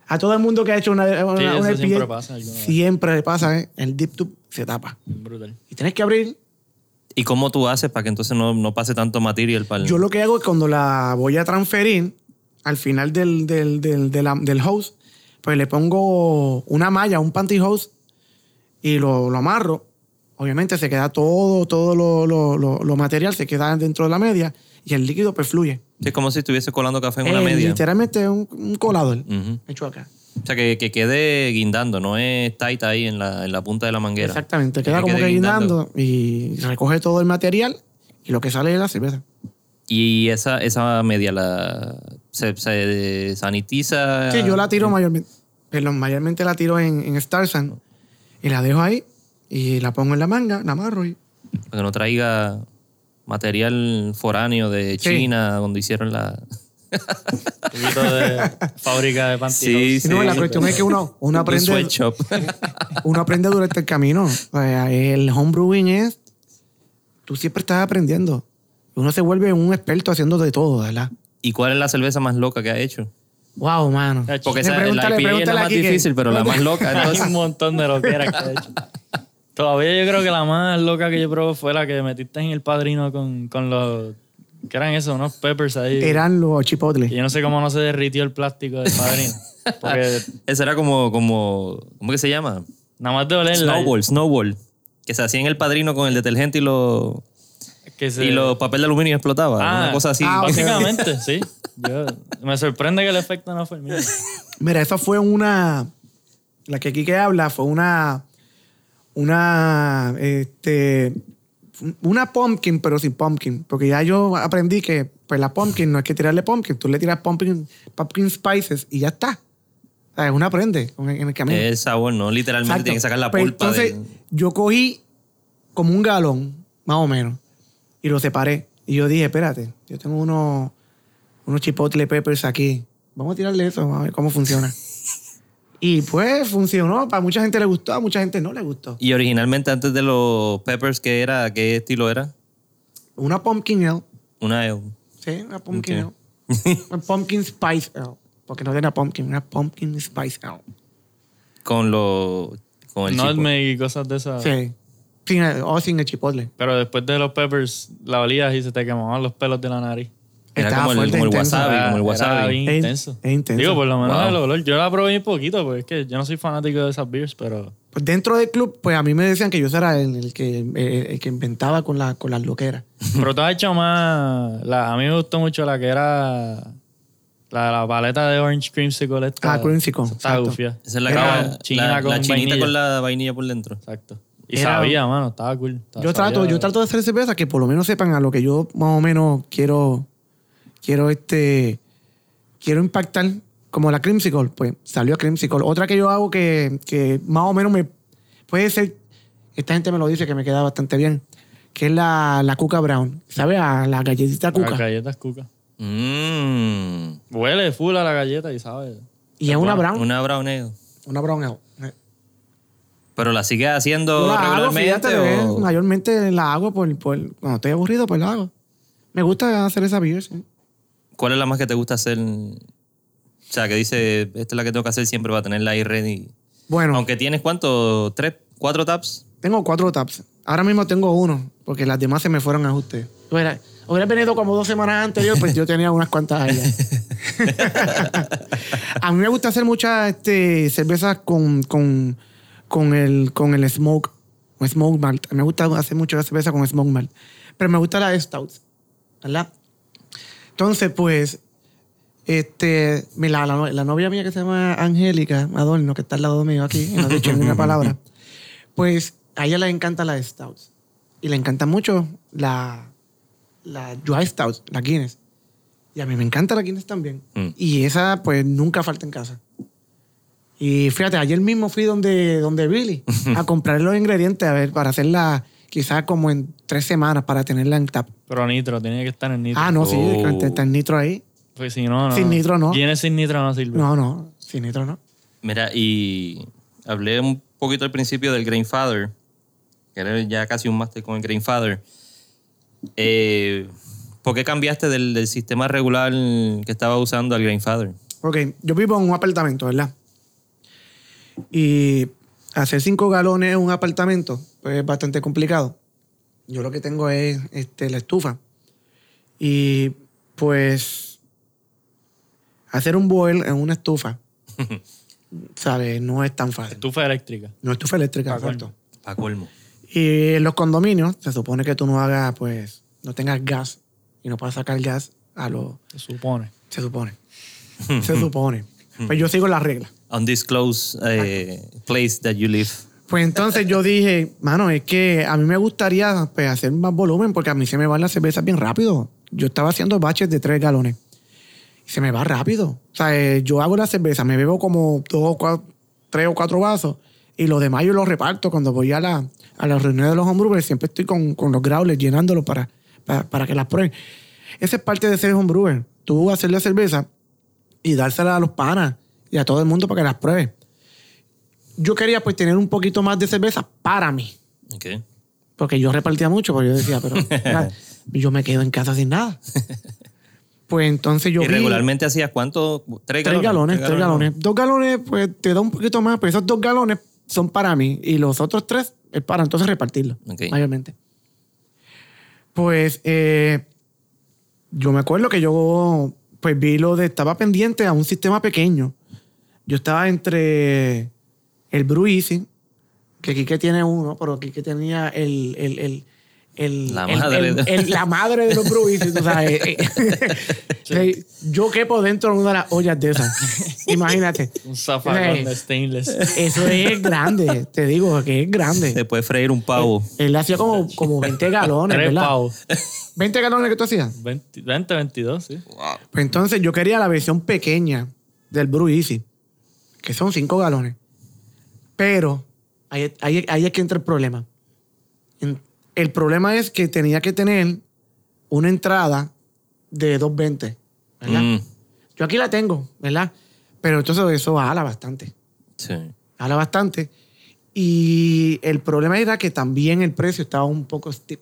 A todo el mundo que ha hecho una, una, Sí, una eso siempre IPA, pasa siempre le pasa, ¿eh? El dip tube se tapa. Brutal. Y tienes que abrir. ¿Y cómo tú haces para que entonces no, no pase tanto material para el... Yo lo que hago es cuando la voy a transferir al final del, del, del, del host, pues le pongo una malla, un pantyhose y lo, lo amarro. Obviamente se queda todo, todo lo, lo, lo- material se queda dentro de la media y el líquido pues fluye. Es como si estuviese colando café en una Eh, media. Literalmente es un, un colador hecho acá. O sea, que, que quede guindando, no es tight ahí en la, en la punta de la manguera. Exactamente, queda Que como que guindando y recoge todo el material y lo que sale es la cerveza. Y esa, esa media la, se, se sanitiza. Sí, yo la tiro mayormente, perdón, mayormente la tiro en, en Starsan y la dejo ahí y la pongo en la manga, la amarro y Para que no traiga material foráneo de Sí. China, donde hicieron la. Un poquito de fábrica de pantyhose. Si no, la cuestión es que uno, uno Un aprende, sweatshop. uno aprende durante el camino. O sea, el homebrewing es, tú siempre estás aprendiendo. Uno se vuelve un experto haciendo de todo, ¿verdad? ¿Y cuál es la cerveza más loca que ha hecho? Wow, mano. Porque esa, la IPA es la más aquí que- difícil, pero la más loca. Hay entonces- un montón de loqueras que he hecho. Todavía yo creo que la más loca que yo probé fue la que metiste en el padrino con, con los. ¿Qué eran esos? Unos peppers ahí. Eran los chipotles. Y yo no sé cómo no se derritió el plástico del padrino. Porque Esa era como, como. ¿Cómo que se llama? nada más de olerla. Snowball, snowball. Que se hacía en el padrino con el detergente y los Que se, y los papel de aluminio explotaba. Ah, una cosa así. ah. Básicamente, sí. Yo, me sorprende que el efecto no fue el mismo. Mira, esa fue una. La que aquí que habla fue una. Una. Este. Una pumpkin, pero sin pumpkin. Porque ya yo aprendí que, pues la pumpkin no hay que tirarle pumpkin. Tú le tiras pumpkin, pumpkin spices y ya está. O sea, uno aprende en el camino. Es sabor, ¿no? Literalmente Exacto. tiene que sacar la Pues pulpa. entonces, del- yo cogí como un galón, más o menos, y lo separé. Y yo dije, espérate, yo tengo unos, unos chipotle peppers aquí. Vamos a tirarle eso, vamos a ver cómo funciona. y pues funcionó. Para mucha gente le gustó, a mucha gente no le gustó. Y originalmente antes de los peppers, ¿qué era? ¿Qué estilo era? Una pumpkin ale. Una ale. Sí, una pumpkin Ok. ale. Una pumpkin spice ale. Porque no tiene pumpkin, una pumpkin spice ale. con lo con el. Nutmeg y cosas de esas. Sí. Sin el- o sin el chipotle. Pero después de los peppers, la olías y se te quemaban los pelos de la nariz. Era Estaba como el, fuerte, como el wasabi, Era- como el era wasabi. Es- intenso. es intenso. Digo, por lo menos Wow. el olor. Yo la probé un poquito, porque es que yo no soy fanático de esas beers, pero... Pues dentro del club, pues a mí me decían que yo era el, el que, el, el que inventaba con, la, con las loqueras. Pero tú has hecho más... La, a mí me gustó mucho la que era... La, la paleta de Orange Creamsicle. Esta, Ah, Creamsicle, Está gufia. Esa es la, Era que- china la, la chinita vainilla. con la vainilla por dentro. Exacto. Y Era- sabía, mano. Estaba cool. Estaba- Yo trato, sabía- yo trato de hacer cerveza que por lo menos sepan a lo que yo más o menos quiero, quiero este, quiero impactar. Como la Creamsicle, pues salió Creamsicle. Otra que yo hago que, que más o menos me puede ser, esta gente me lo dice que me queda bastante bien. que es la, la Cuca Brown. ¿Sabes? A la galletita Las Cuca. galletas cuca. Mm, Huele full a la galleta y sabe. Y es una Bueno, Brown. una brown ale. Una Brown ale. Pero la sigues haciendo la hago, regularmente. fíjate, o- mayormente la hago por, por- cuando estoy aburrido, pues la hago. Me gusta hacer esa beer, sí. ¿Cuál es la más que te gusta hacer? O sea, que dice, esta es la que tengo que hacer siempre para tenerla ahí ready. Bueno, Aunque tienes cuánto, tres, cuatro taps. tengo cuatro taps. Ahora mismo tengo uno, porque las demás se me fueron a ajuste. Hubiera, hubiera venido como dos semanas anteriores, pues yo tenía unas cuantas allá. a mí me gusta hacer muchas este, cervezas con, con, con, el, con el smoke, o smoke malt. Me gusta hacer mucho cerveza con smoke malt. Pero me gusta la stout, ¿verdad? Entonces, pues, este, la, la, la novia mía que se llama Angélica Adorno, que está al lado mío aquí, y no ha dicho ni una palabra, pues a ella le encanta la stouts. Y le encanta mucho la, la dry stout, la Guinness. Y a mí me encanta la Guinness también. Mm. Y esa, pues, nunca falta en casa. Y fíjate, ayer mismo fui donde, donde Billy a comprar los ingredientes, a ver, para hacerla quizás como en tres semanas para tenerla en tap. Pero nitro, tiene que estar en nitro. Ah, no, sí, Oh. está el nitro ahí. Pues si no, no. Sin nitro, no. Viene sin nitro, no sirve. No, no, sin nitro no. Mira, y hablé un poquito al principio del Grainfather, que eres ya casi un máster con el Grainfather. Eh, ¿Por qué cambiaste del, del sistema regular que estaba usando al Grainfather? Ok, yo vivo en un apartamento, ¿verdad? Y hacer cinco galones en un apartamento pues, es bastante complicado. Yo lo que tengo es este, la estufa. Y pues hacer un boil en una estufa, ¿sabes? No es tan fácil. Estufa eléctrica. No es estufa eléctrica, correcto. Pa' colmo. Y en los condominios se supone que tú no hagas, pues, no tengas gas y no puedas sacar gas a lo... Se supone. Se supone. se supone. Pues yo sigo las reglas. Undisclosed eh, place that you live. Pues entonces yo dije, mano, es que a mí me gustaría pues, hacer más volumen porque a mí se me van las cervezas bien rápido. Yo estaba haciendo baches de tres galones y se me va rápido. O sea, eh, yo hago la cerveza, me bebo como dos cuatro, tres o cuatro vasos y los demás yo los reparto cuando voy a la, a la reunión de los homebrewers. Siempre estoy con, con los growlers llenándolos para, para, para que las prueben. Esa es parte de ser homebrewer. Tú hacer la cerveza y dársela a los panas y a todo el mundo para que las pruebe yo quería pues tener un poquito más de cerveza para mí. Porque yo repartía mucho, porque yo decía, pero mira, yo me quedo en casa sin nada. Pues entonces yo ¿Y vi regularmente hacías cuánto? ¿Tres, tres galones, tres galones. ¿no? Dos galones, pues te da un poquito más, pero esos dos galones son para mí y los otros tres es para entonces repartirlo, Ok. mayormente. Pues eh, yo me acuerdo que yo pues vi lo de, estaba pendiente a un sistema pequeño. Yo estaba entre el Brew Easy, que Quique tiene uno, pero Quique tenía el, el, el, el- La el- madre el- la madre de los Brew Easy, tú sabes. Eh, Yo quepo dentro de una de las ollas de esas. Imagínate. Un zafacón de stainless. Eso es grande, te digo que es grande. Se puede freír un pavo. Él hacía como, como 20 galones, Tres ¿verdad? pavos. 20 galones que tú hacías. 20, 20, 22, sí. Pues entonces yo quería la versión pequeña del Brew Easy, que son 5 galones. Pero ahí, ahí- ahí es que entra el problema. El problema es que tenía que tener una entrada de 220, ¿verdad? Mm, Yo aquí la tengo, ¿verdad? Pero entonces eso ala bastante. sí. Habla bastante. Y el problema era que también el precio estaba un poco steep.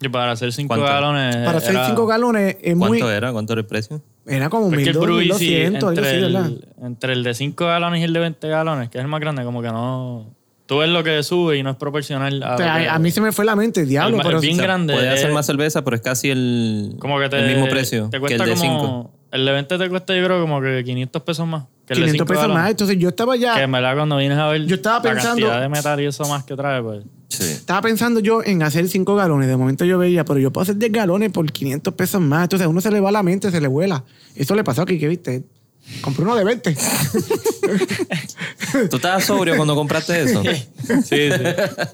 Y para hacer 5 ¿Cuánto? galones. Para hacer era- 5 galones es muy, ¿Cuánto era? ¿Cuánto era el precio? Era como Porque el 1200, Brew Easy, 1200, algo entre, así, ¿verdad? el, entre el de 5 galones y el de 20 galones, que es el más grande, como que no. Tú ves lo que sube y no es proporcional a. O sea, que- a, a mí se me fue la mente, diablo, El- pero el bien O sea, grande. Puede hacer es- más cerveza, pero es casi el, Como que te, el mismo precio te que el cuesta de 5. como, El de 20 te cuesta, yo creo, como que 500 pesos más. Que el de 500 5 pesos más. Entonces yo estaba ya, Que en verdad, cuando vienes a ver Yo estaba la pensando- cantidad de metal y eso más que trae, pues. Sí. estaba pensando yo en hacer 5 galones. De momento yo veía, pero yo puedo hacer 10 galones por 500 pesos más. Entonces a uno se le va la mente, se le vuela. Eso le pasó aquí, que viste. Compré uno de 20. ¿Tú estabas sobrio cuando compraste eso? Sí, sí.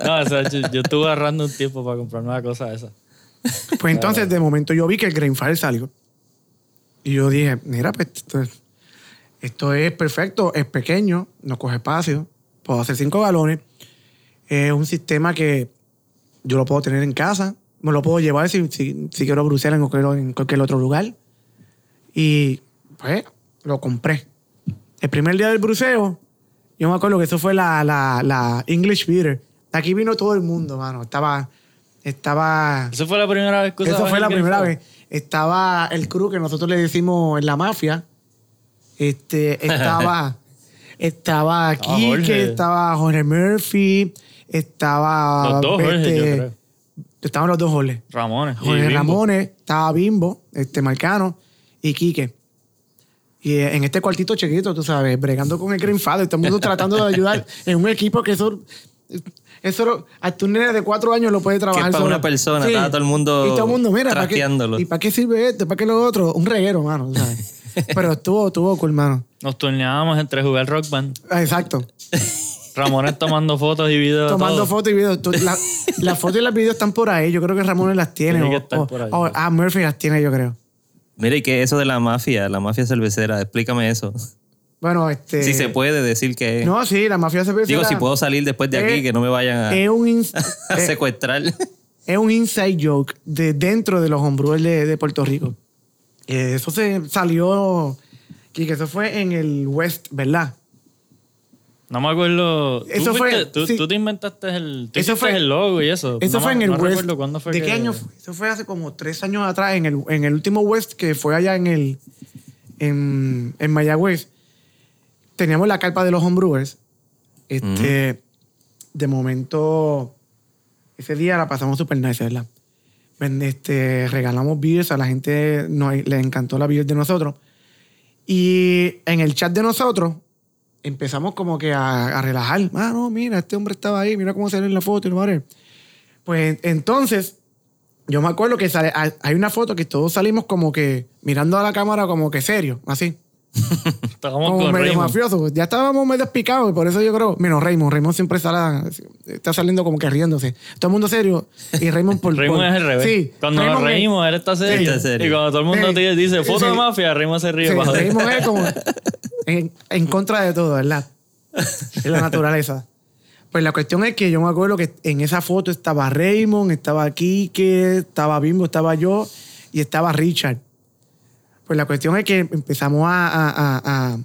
No, o sea, yo, yo estuve ahorrando un tiempo para comprarme una cosa esa. Pues entonces, de momento yo vi que el Grainfire salió. Y yo dije, mira, pues esto es, perfecto, es pequeño, no coge espacio, puedo hacer cinco galones. Es un sistema que yo lo puedo tener en casa, me lo puedo llevar si, si, si quiero brucear en cualquier, en cualquier otro lugar. Y pues lo compré. El primer día del bruceo, yo me acuerdo que eso fue la, la, la English Beater. Aquí vino todo el mundo, mano. Estaba. Estaba. Eso fue la primera vez que Eso fue la primera vez. Estaba el crew que nosotros le decimos en la mafia. Este, estaba. estaba Kike, Jorge. estaba Jorge Murphy, estaba. Los dos Jorge, este, yo creo. Estaban los dos Jorge. Ramones. y Jorge Bimbo. Ramones, estaba Bimbo, este Marcano y Quique. Y eh, en este cuartito chiquito, tú sabes, bregando con el Green Father, todo el mundo tratando de ayudar en un equipo que eso. Eso hasta un nene de cuatro años lo puede trabajar para solo. una persona, estaba todo el mundo Y todo el mundo, mira, ¿para qué. ¿y para qué sirve esto? ¿Para qué lo otro? Un reguero, mano. ¿sabes? Pero estuvo, estuvo cool, mano. Nos turneábamos entre jugar rock band. Ah, Exacto. Ramones tomando fotos y videos. Tomando fotos y videos. La- las fotos y los videos están por ahí. Yo creo que Ramón las tiene. Tiene que estar o- por ahí. o- ah, Murphy las tiene, yo creo. Mira, ¿y qué es eso de la mafia? La mafia cervecera, explícame eso. Bueno, este. si se puede decir que... No, sí, la mafia se Digo, si puedo salir después de aquí, Eh, que no me vayan a, Es un, ins- a eh, secuestrar. es un inside joke de dentro de los homebrewers de, de Puerto Rico. Eh, eso se salió. Y que eso fue en el West, ¿verdad? No me acuerdo. ¿Tú Eso fue- fuiste- Tú, sí. tú te inventaste el. Tú Eso fue- el logo y eso. Eso No fue en el no West. recuerdo cuándo fue ¿De que- qué año fue? Eso fue hace como tres años atrás, en el, en el último West, que fue allá en el en, en Mayagüez. Teníamos la carpa de los homebrewers. Este, De momento, ese día la pasamos super nice, ¿verdad? Este, regalamos beers, a la gente nos, les encantó la beer de nosotros. Y en el chat de nosotros empezamos como que a, a relajar. Ah, no, mira, este hombre estaba ahí, mira cómo sale en la foto y lo madre. Pues entonces, yo me acuerdo que sale, hay una foto que todos salimos como que mirando a la cámara como que serio, así. Estábamos como con medio Raymond. mafioso. Ya estábamos medio picados y por eso yo creo, menos Raymond. Raymond siempre sale, está saliendo como que riéndose. Todo el mundo serio y Raymond por... Raymond por- es el revés. Sí. Cuando nos Raymond es- reímos, él está serio. Está serio. Y cuando todo el mundo Sí. te dice foto Sí. de mafia, Raymond se ríe. Sí, para. Raymond es como en, en contra de todo, ¿verdad? Es la naturaleza. Pues la cuestión es que yo me acuerdo que en esa foto estaba Raymond, estaba Quique, estaba Bimbo, estaba yo y estaba Richard. Pues la cuestión es que empezamos a, a, a- a-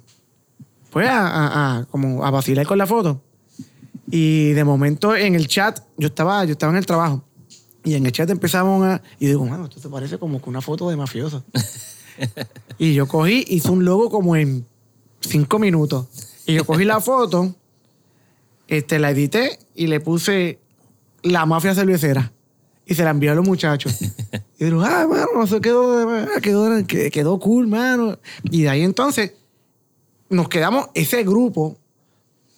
pues a, como a vacilar con la foto. Y de momento en el chat, yo estaba, yo estaba en el trabajo. Y en el chat empezamos a. Y digo, mano, esto se parece como que una foto de mafioso. y yo cogí, hice un logo como en cinco minutos. Y yo cogí la foto, este, la edité y le puse la mafia cervecera. Y se la envié a los muchachos. Y digo, ah, mano, eso quedó, ah, quedó, que- quedó cool, mano. Y de ahí entonces nos quedamos ese grupo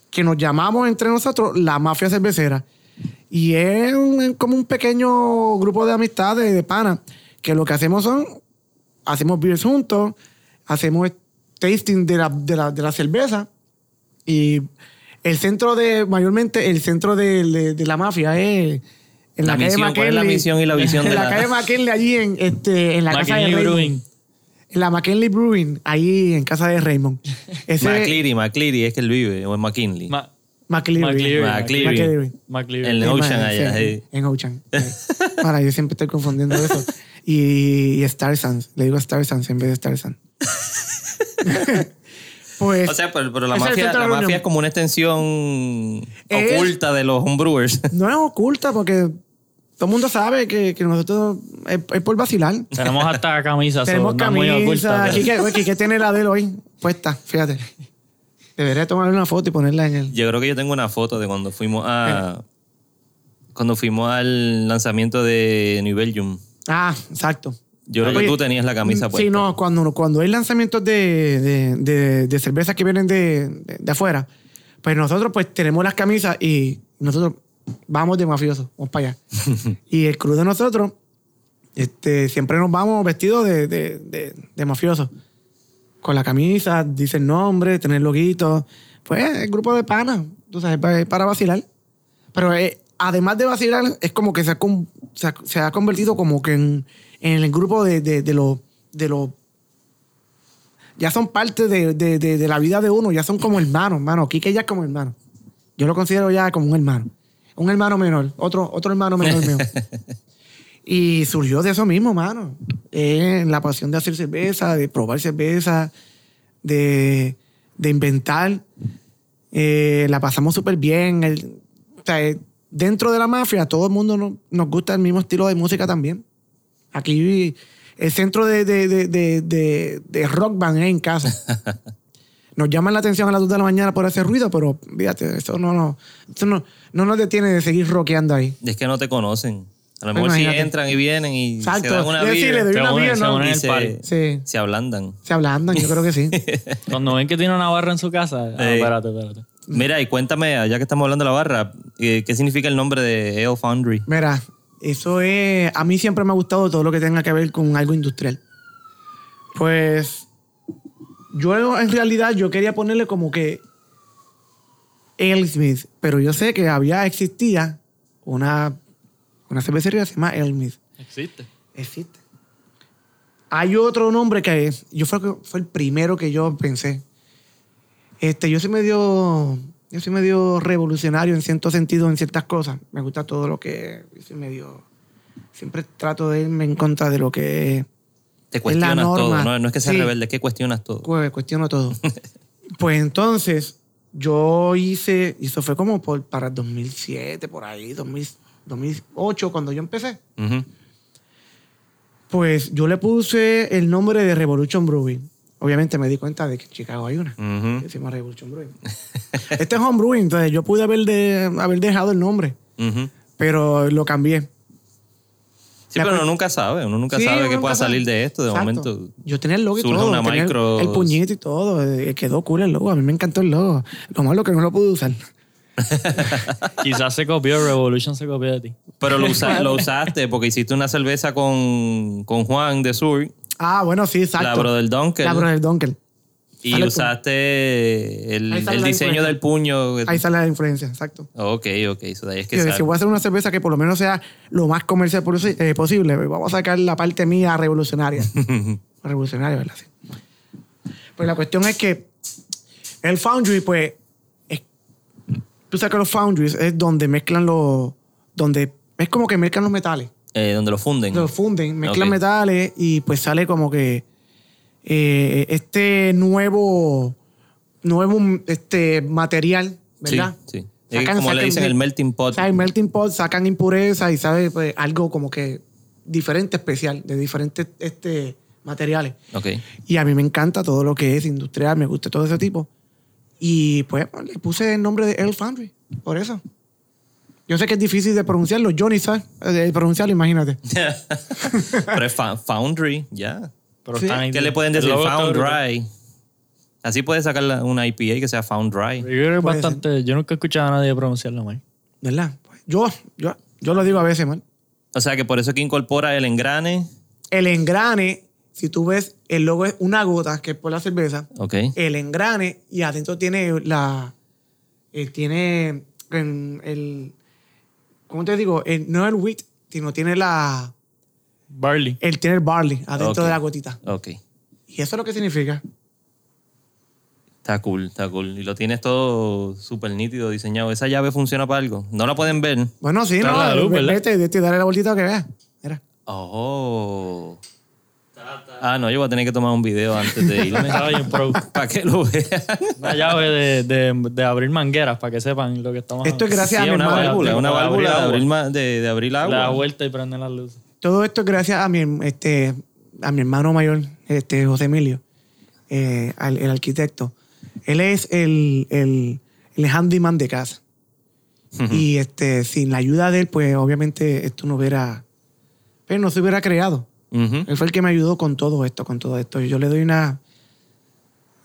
que nos llamamos entre nosotros la mafia cervecera. Y es como un pequeño grupo de amistades, de panas, que lo que hacemos son, hacemos beers juntos, hacemos tasting de la, de la, de la cerveza. Y el centro de, mayormente, el centro de, de- de la mafia es en la, La calle misión, ¿cuál es la McKinley. misión y la visión en de la, la- calle McKinley, allí en, este, en la casa de McKinley Raymond. Brewing. En la McKinley Brewing, ahí en casa de Raymond. Ese, McCleary, McCleary es que él vive, o en McKinley. Ma- McCleary. McCleary. En Ocean allá, sí. En Ocean. Ahora, yo siempre estoy confundiendo eso. Y, y Star Sans. Le digo Star Sans en vez de Star Sans. pues. O sea, pero, pero la, es mafia, la mafia es como una extensión Es- oculta de los homebrewers. no es oculta porque todo el mundo sabe que, que nosotros es, es por vacilar. Tenemos hasta camisas. Tenemos no es muy camisa. oculta, pero- Quique, tiene la de él hoy puesta, fíjate. Debería tomarle una foto y ponerla en el. Yo creo que yo tengo una foto de cuando fuimos a... Cuando fuimos al lanzamiento de New Belgium. Ah, exacto. Yo creo que tú tenías la camisa mm, puesta. Sí, no, cuando, cuando hay lanzamientos de, de, de, de cervezas que vienen de, de, de afuera, pues nosotros pues tenemos las camisas y nosotros vamos de mafiosos, vamos para allá. y el crew de nosotros, este, siempre nos vamos vestidos de, de, de. Con la camisa, dice el nombre, tener el loguito. Pues el grupo de panas, tú sabes, para, vacilar. Pero eh, además de vacilar, es como que se ha, convertido como que en, el grupo de, de, los... De los ya son parte de- de la vida de uno, ya son como hermanos, hermano. Quique ya es como hermano. Yo lo considero ya como un hermano. Un hermano menor, otro, otro hermano menor mío. Y surgió de eso mismo, mano. Eh, la pasión de hacer cerveza, de probar cerveza, de, de inventar. Eh, la pasamos súper bien. El- o sea, eh, dentro de la mafia, todo el mundo no- nos gusta el mismo estilo de música también. Aquí el centro de, de, de, de, de- de rock band es en casa. Nos llaman la atención a las 2 de la mañana por ese ruido, pero fíjate, eso no, no, eso no, no nos detiene de seguir rockeando ahí. Es que no te conocen. A lo mejor Imagínate. si entran y vienen y Exacto. se dan una Yo sí, vida, le doy Se una unen, vida, se ¿no? unen y el party. se, Sí. se ablandan. Se ablandan, yo creo que sí. Cuando ven que tiene una barra en su casa. Ah, espérate, espérate. Mira, y cuéntame, ya que estamos hablando de la barra, eh, ¿qué significa el nombre de Ale Foundry? Mira, eso es. A mí siempre me ha gustado todo lo que tenga que ver con algo industrial. Pues. Yo en realidad yo quería ponerle como que. Ale Smith. Pero yo sé que había, existía una, una cervecería que se llama Smith. Existe. Existe. Hay otro nombre que es. Yo fue, fue el primero que yo pensé. Este, yo soy medio. Yo soy medio revolucionario en cierto sentido, en ciertas cosas. Me gusta todo lo que. Yo soy medio. Siempre trato de irme en contra de lo que Te cuestionas norma. todo, ¿no? No es que seas Sí. rebelde, es que cuestionas todo. cu- cuestiono todo. pues entonces, yo hice. Y eso fue como por, para el 2007, por ahí, 2000 2008, cuando yo empecé. Pues yo le puse el nombre de Revolution Brewing. Obviamente me di cuenta de que en Chicago hay una. Ujú. que se llama Revolution Brewing. este es Home Brewing, entonces yo pude haber, de, haber dejado el nombre, pero lo cambié. Sí, pero uno nunca sabe, uno nunca Sí, sabe uno que nunca pueda sabe. salir de esto. De Exacto. momento, Yo tenía el logo y todo. una tenía el- micro- El puñito y todo. eh, Quedó cool el logo. A mí me encantó el logo. Lo malo que no lo pude usar. Quizás se copió, Revolution se copió de ti. pero lo, usa- lo usaste porque hiciste una cerveza con, con Juan de Sur Ah, bueno, sí, exacto. La Brother Dunkel. La Brother Dunkel. Y Sale usaste el, diseño influencia. del puño. Ahí sale la influencia, exacto. Ok, ok, de ahí es que sale. si voy a hacer una cerveza que por lo menos sea lo más comercial eh, posible, vamos a sacar la parte mía revolucionaria. revolucionaria, ¿verdad? Sí. Pues la cuestión es que el foundry, pues, es- tú sabes que los foundries es donde mezclan los, donde es como que mezclan los metales, Eh, donde lo funden. los funden, mezclan metales y pues sale como que eh, este nuevo, nuevo este material, ¿verdad? Sí, sí. Sacan- como le sacan dicen de- el melting pot. o sea, el melting pot sacan impurezas y sabe pues, algo como que diferente, especial, de diferentes este, materiales. Ok. Y a mí me encanta todo lo que es industrial, me gusta todo ese tipo. Y pues le puse el nombre de El Foundry, por eso. Yo sé que es difícil de pronunciarlo, Johnny sabe de pronunciarlo, imagínate. Pero es Foundry, ya. Pero Sí. está ¿Qué le pueden El decir? logo está Found brutal. Dry. Así puedes sacar la- una IPA que sea Found Dry. Yo creo que es Puede bastante. Yo nunca he escuchado a nadie pronunciarlo mal. ¿Verdad? Yo, yo, yo lo digo a veces, man. O sea que por eso que incorpora el engrane. El engrane, si tú ves, el logo es una gota, que es por la cerveza. Ok. el engrane y adentro tiene la eh, tiene en el ¿cómo te digo? El- no el wheat sino tiene la Barley. el tiene el barley adentro de la gotita Ok. y eso es lo que significa Está cool, está cool. Y lo tienes todo súper nítido, diseñado. ¿Esa llave funciona para algo? No la pueden ver. bueno sí Está no la luz, vete, vete, dale la vueltita que veas mira Oh. Ah, no, yo voy a tener que tomar un video antes de irme. Para que lo vean. Una llave de, de, de abrir mangueras para que sepan lo que estamos Esto es gracias Sí, a mi una hermano válvula, una válvula de abrir, de, de abrir agua. vuelta y prende las luces. Todo esto es gracias a mi este a mi hermano mayor este José Emilio eh, al- el arquitecto él es el, el, el handyman de casa Y este, sin la ayuda de él, pues obviamente esto no hubiera, pero no se hubiera creado. Ujú. Él fue el que me ayudó con todo esto, con todo esto. Yo le doy una...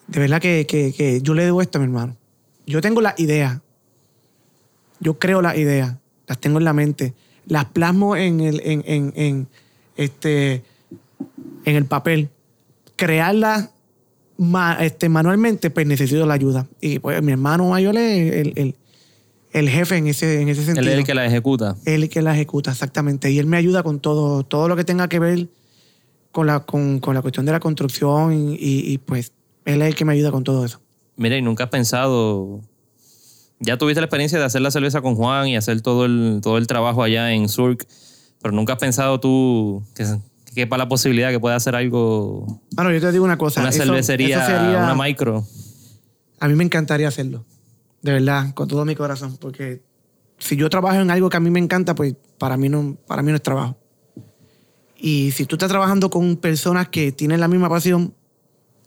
De verdad que, que- que yo le debo esto a mi hermano. Yo tengo las ideas. Yo creo las ideas. Las tengo en la mente. Las plasmo en el, en, en, en, este, en el papel. Crearlas ma- este, manualmente, pues necesito la ayuda. Y pues mi hermano mayor es el, el- el jefe en ese, en ese Él sentido. es el que la ejecuta. Él el que la ejecuta, exactamente. Y él me ayuda con todo, todo lo que tenga que ver con la, con, con la cuestión de la construcción y, y, pues él es el que me ayuda con todo eso. Mira, y nunca has pensado Ya tuviste la experiencia de hacer la cerveza con Juan y hacer todo el, todo el trabajo allá en Surk, pero nunca has pensado tú que, que para la posibilidad que pueda hacer algo, Bueno, yo te digo una cosa. una eso- cervecería, eso sería- una micro. A mí me encantaría hacerlo. De verdad, con todo mi corazón. Porque si yo trabajo en algo que a mí me encanta, pues para mí no, para mí no es trabajo. Y si tú estás trabajando con personas que tienen la misma pasión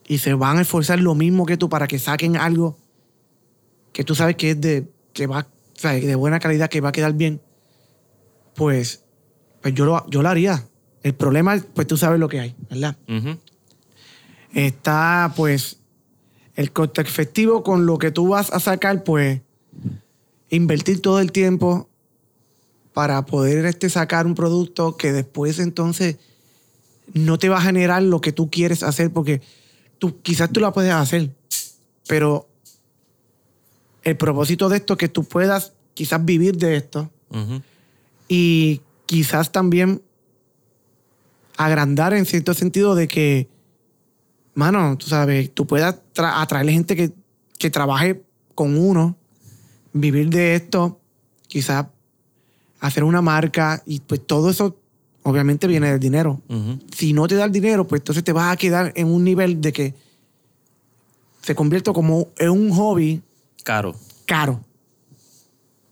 y se van a esforzar lo mismo que tú para que saquen algo que tú sabes que es de, que va, o sea, de buena calidad, que va a quedar bien, pues, pues yo, lo, yo lo haría. El problema, pues tú sabes lo que hay, ¿verdad? Está pues el costo efectivo con lo que tú vas a sacar, pues invertir todo el tiempo para poder este, sacar un producto que después entonces no te va a generar lo que tú quieres hacer, porque tú, quizás tú la puedes hacer, pero el propósito de esto es que tú puedas quizás vivir de esto y quizás también agrandar en cierto sentido de que, mano, tú sabes, tú puedas tra- atraerle gente que, que trabaje con uno, vivir de esto, quizás hacer una marca y pues todo eso obviamente viene del dinero. Si no te da el dinero, pues entonces te vas a quedar en un nivel de que se convierte como en un hobby Caro. caro.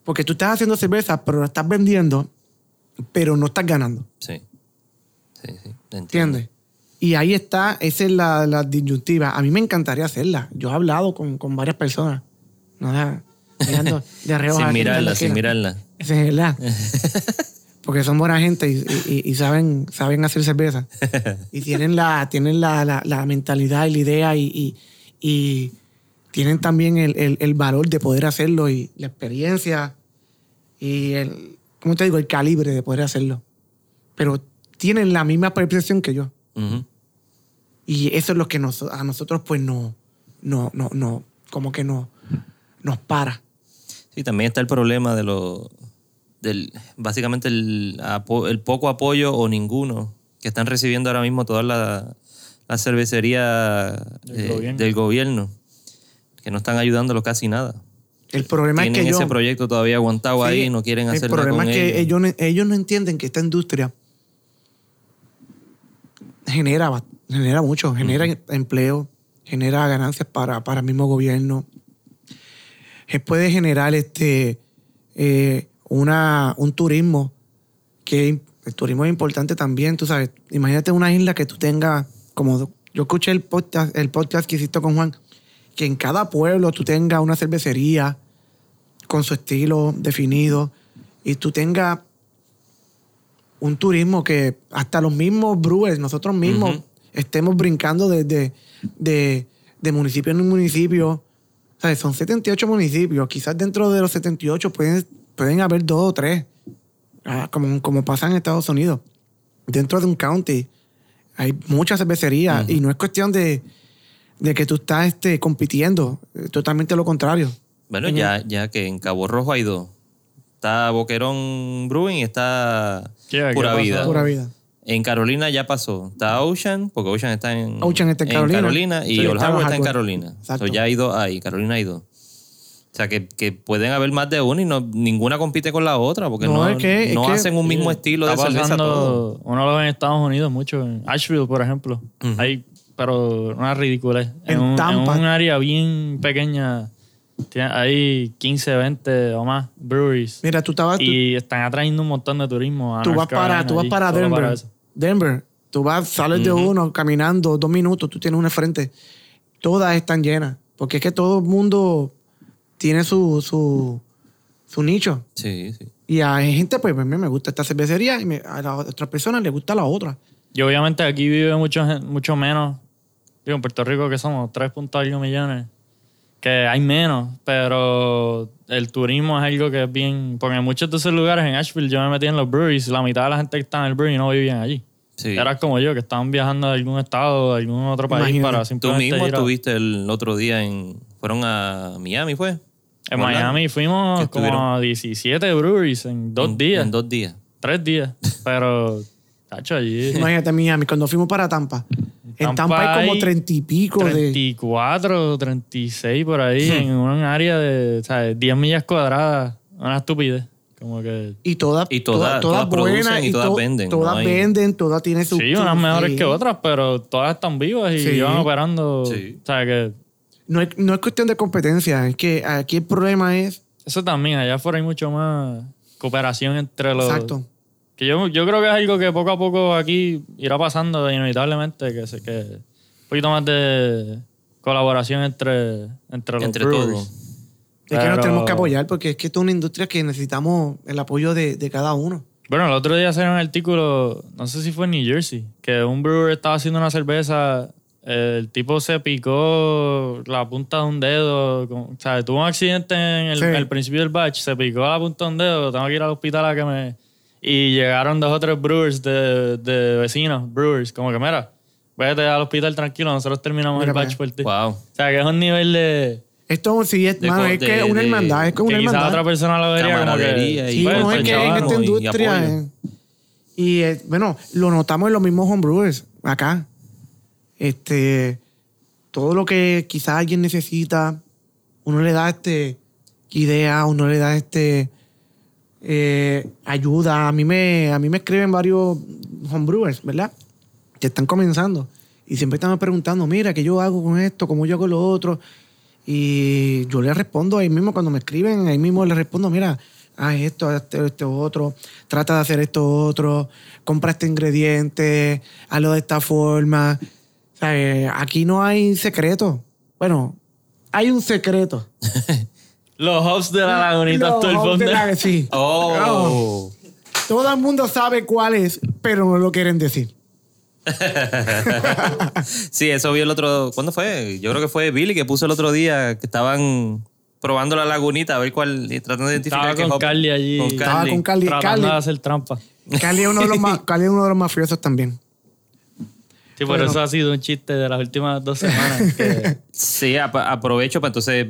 Porque tú estás haciendo cerveza, pero la estás vendiendo, pero no estás ganando. Sí. Sí, sí. entiendo. ¿Entiendes? Y ahí está, esa es la, la disyuntiva. A mí me encantaría hacerla. Yo he hablado con, con varias personas. No, da- mirando de reojo Sin mirarla, sin mirarla. Esa es verdad. Porque son buena gente y, y- y saben, saben hacer cerveza. Y tienen la, tienen la, la- la mentalidad y la idea y tienen también el, el- el valor de poder hacerlo y la experiencia y el, ¿cómo te digo? El calibre de poder hacerlo. Pero tienen la misma percepción que yo. Y eso es lo que nos, a nosotros pues no, no, no, no, como que no, nos para. Sí, también está el problema de lo del básicamente el, el poco apoyo o ninguno que están recibiendo ahora mismo toda la, la cervecería Del eh, gobierno. del gobierno, que no están ayudándolo casi nada. El problema es que yo... ese proyecto todavía aguantado Sí, ahí, no quieren hacer El nada problema con es que ello. ellos, no- ellos no entienden que esta industria genera, genera mucho, genera empleo, genera ganancias para, para el mismo gobierno. Eh, puede generar este, eh, una, un turismo que el turismo es importante también, tú sabes. Imagínate una isla que tú tengas, como yo escuché el podcast, el podcast que hiciste con Juan, que en cada pueblo tú tengas una cervecería con su estilo definido y tú tengas un turismo que hasta los mismos brewers, nosotros mismos, estemos brincando desde de, de municipio en municipio. O sea, son 78 municipios. Quizás dentro de los 78 pueden, pueden haber dos o tres, ah, como, como pasa en Estados Unidos. Dentro de un county hay muchas cervecerías y no es cuestión de, de que tú estás este, compitiendo, eh, totalmente lo contrario. Bueno, ya, ya que en Cabo Rojo hay dos. Está Boquerón Brewing y está ¿Qué- qué Pura? Vida. Pura vida. En Carolina ya pasó. Está Ocean, porque Ocean está en, Ocean está en Carolina. y Sí, Old está Harbor en está en. Carolina. Exacto. So, ya hay dos ahí, Carolina hay dos. O sea, que, que pueden haber más de una y no, ninguna compite con la otra, porque No, no, es que- es no que- hacen un mismo Sí, estilo de cerveza todo. Uno lo ve en Estados Unidos mucho. En Asheville, por ejemplo. Hay, pero una ridícula. En, En un, en Tampa. un área bien pequeña hay 15, 20 o más breweries. Mira, tú estabas... tú- y están atrayendo un montón de turismo. A tú vas para, tú vas para Denver. Denver. Tú vas, sales de uno caminando dos minutos, tú tienes una frente. Todas están llenas. Porque es que todo el mundo tiene su, su, su nicho. Sí, sí. Y hay gente, pues, a mí me gusta esta cervecería y me- a las otras personas les gusta la otra. Y obviamente aquí vive mucho, mucho menos. Digo, en Puerto Rico que somos 3 punto algo millones. Que hay menos, pero el turismo es algo que es bien... Porque en muchos de esos lugares, en Asheville, yo me metí en los breweries, la mitad de la gente que está en el brewery no vivían allí. Sí. Era como yo, que estaban viajando de algún estado, de algún otro país Imagínate. para Tú simplemente mismo ir a- estuviste el otro día en... Fueron a Miami, ¿fue? En Orlando. Miami ¿Qué fuimos como a 17 breweries en dos En- días, En dos días. tres días. Pero, tacho, allí... Imagínate, Miami, cuando fuimos para Tampa, En Tampa hay como treinta y pico de... 34, 36 por ahí, en un área de, ¿sabes? 10 millas cuadradas. Una estupidez. Como que... Y todas, Y todas- todas producen y todas to- venden, Todas no venden, todas tienen su... Sí, unas mejores sí. que otras, pero todas están vivas y Sí. llevan operando. Sí. O sea que No es, no es cuestión de competencia, es que aquí el problema es... eso también, allá afuera hay mucho más cooperación entre los. Exacto. Que yo, yo creo que es algo que poco a poco aquí irá pasando inevitablemente, que, se, que un poquito más de colaboración entre, entre los Entre todos. Es que nos tenemos que apoyar porque es que esto es una industria que necesitamos el apoyo de, de cada uno. Bueno, el otro día salió un artículo, no sé si fue en New Jersey, que un brewer estaba haciendo una cerveza, el tipo se picó la punta de un dedo, con- o sea, tuvo un accidente en el, Sí. principio del batch, se picó la punta de un dedo, tengo que ir al hospital a que me... Y llegaron dos o tres brewers de, de vecinos, brewers, como que mira, vete al hospital tranquilo, nosotros terminamos Mira el batch por ti. Wow. O sea, que es un nivel de... Esto sí es, De mano, es que es una hermandad, es como Que una quizás hermandad. otra persona lo vería como que... Y- Sí, pues, no, es pues, que en esta y industria. eh, Y eh, bueno, lo notamos en los mismos homebrewers acá. Este, todo lo que quizás alguien necesita, uno le da este idea, uno le da este eh, ayuda. A mí me, a mí me escriben varios homebrewers, ¿verdad? Que están comenzando y siempre están preguntando, mira, ¿qué yo hago con esto? ¿Cómo yo hago lo otro? Y yo les respondo ahí mismo cuando me escriben, ahí mismo les respondo, mira, haz esto, haz esto, esto otro, trata de hacer esto otro, compra este ingrediente, hazlo de esta forma. Eh, aquí no hay secreto. Bueno, hay un secreto. Los hops de la lagunita Los todo el hops fondo. de la- sí. Oh. Todo el mundo sabe cuál es, pero no lo quieren decir. Sí, eso vi el otro. ¿Cuándo fue? Yo creo que fue Billy que puso el otro día que estaban probando la lagunita a ver cuál. y tratando de identificar Estaba qué con hop- Carly allí. Con Estaba Carly. con Cali. tratando Cali, de hacer trampa. Cali es uno de los más, Cali es uno de los mafiosos también. Sí, por Bueno. eso ha sido un chiste de las últimas dos semanas. que- Sí, ap- aprovecho para entonces.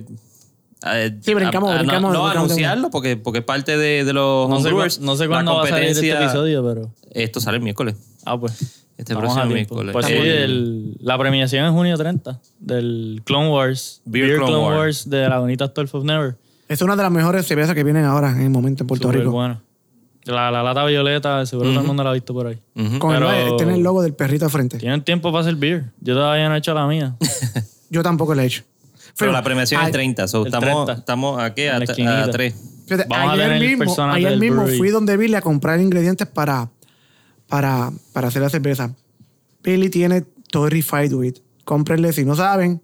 Eh, Sí, brincamos, a- a- brincamos, No, no brincamos. anunciarlo porque, porque es parte de, de los no, homebrewers. no sé La cuándo va a salir este episodio, pero. Esto sale el miércoles. Ah, pues. Este estamos próximo miércoles. Pues sí, El- el- la premiación es junio 30 del Clone Wars. Beer Clone Clone Wars. Wars de Lagunitas 12 of Never. Es una de las mejores cervezas que vienen ahora en el momento en Puerto Súper Rico. bueno. La, la lata violeta, seguro todo el mundo la ha visto por ahí. Con el- tiene el logo del perrito al frente. Tienen tiempo para hacer beer. Yo todavía no he hecho la mía. Yo tampoco le he hecho. Pero la premiación es ay, 30. so el estamos, 30. estamos a, la a, esquinita. 3. Fíjate, Vamos a ayer tener mismo, personas ayer mismo brewery. fui donde Billy a comprar ingredientes para, para, para hacer la cerveza. Billy tiene todo Refied Wheat. Cómprenle, si no saben,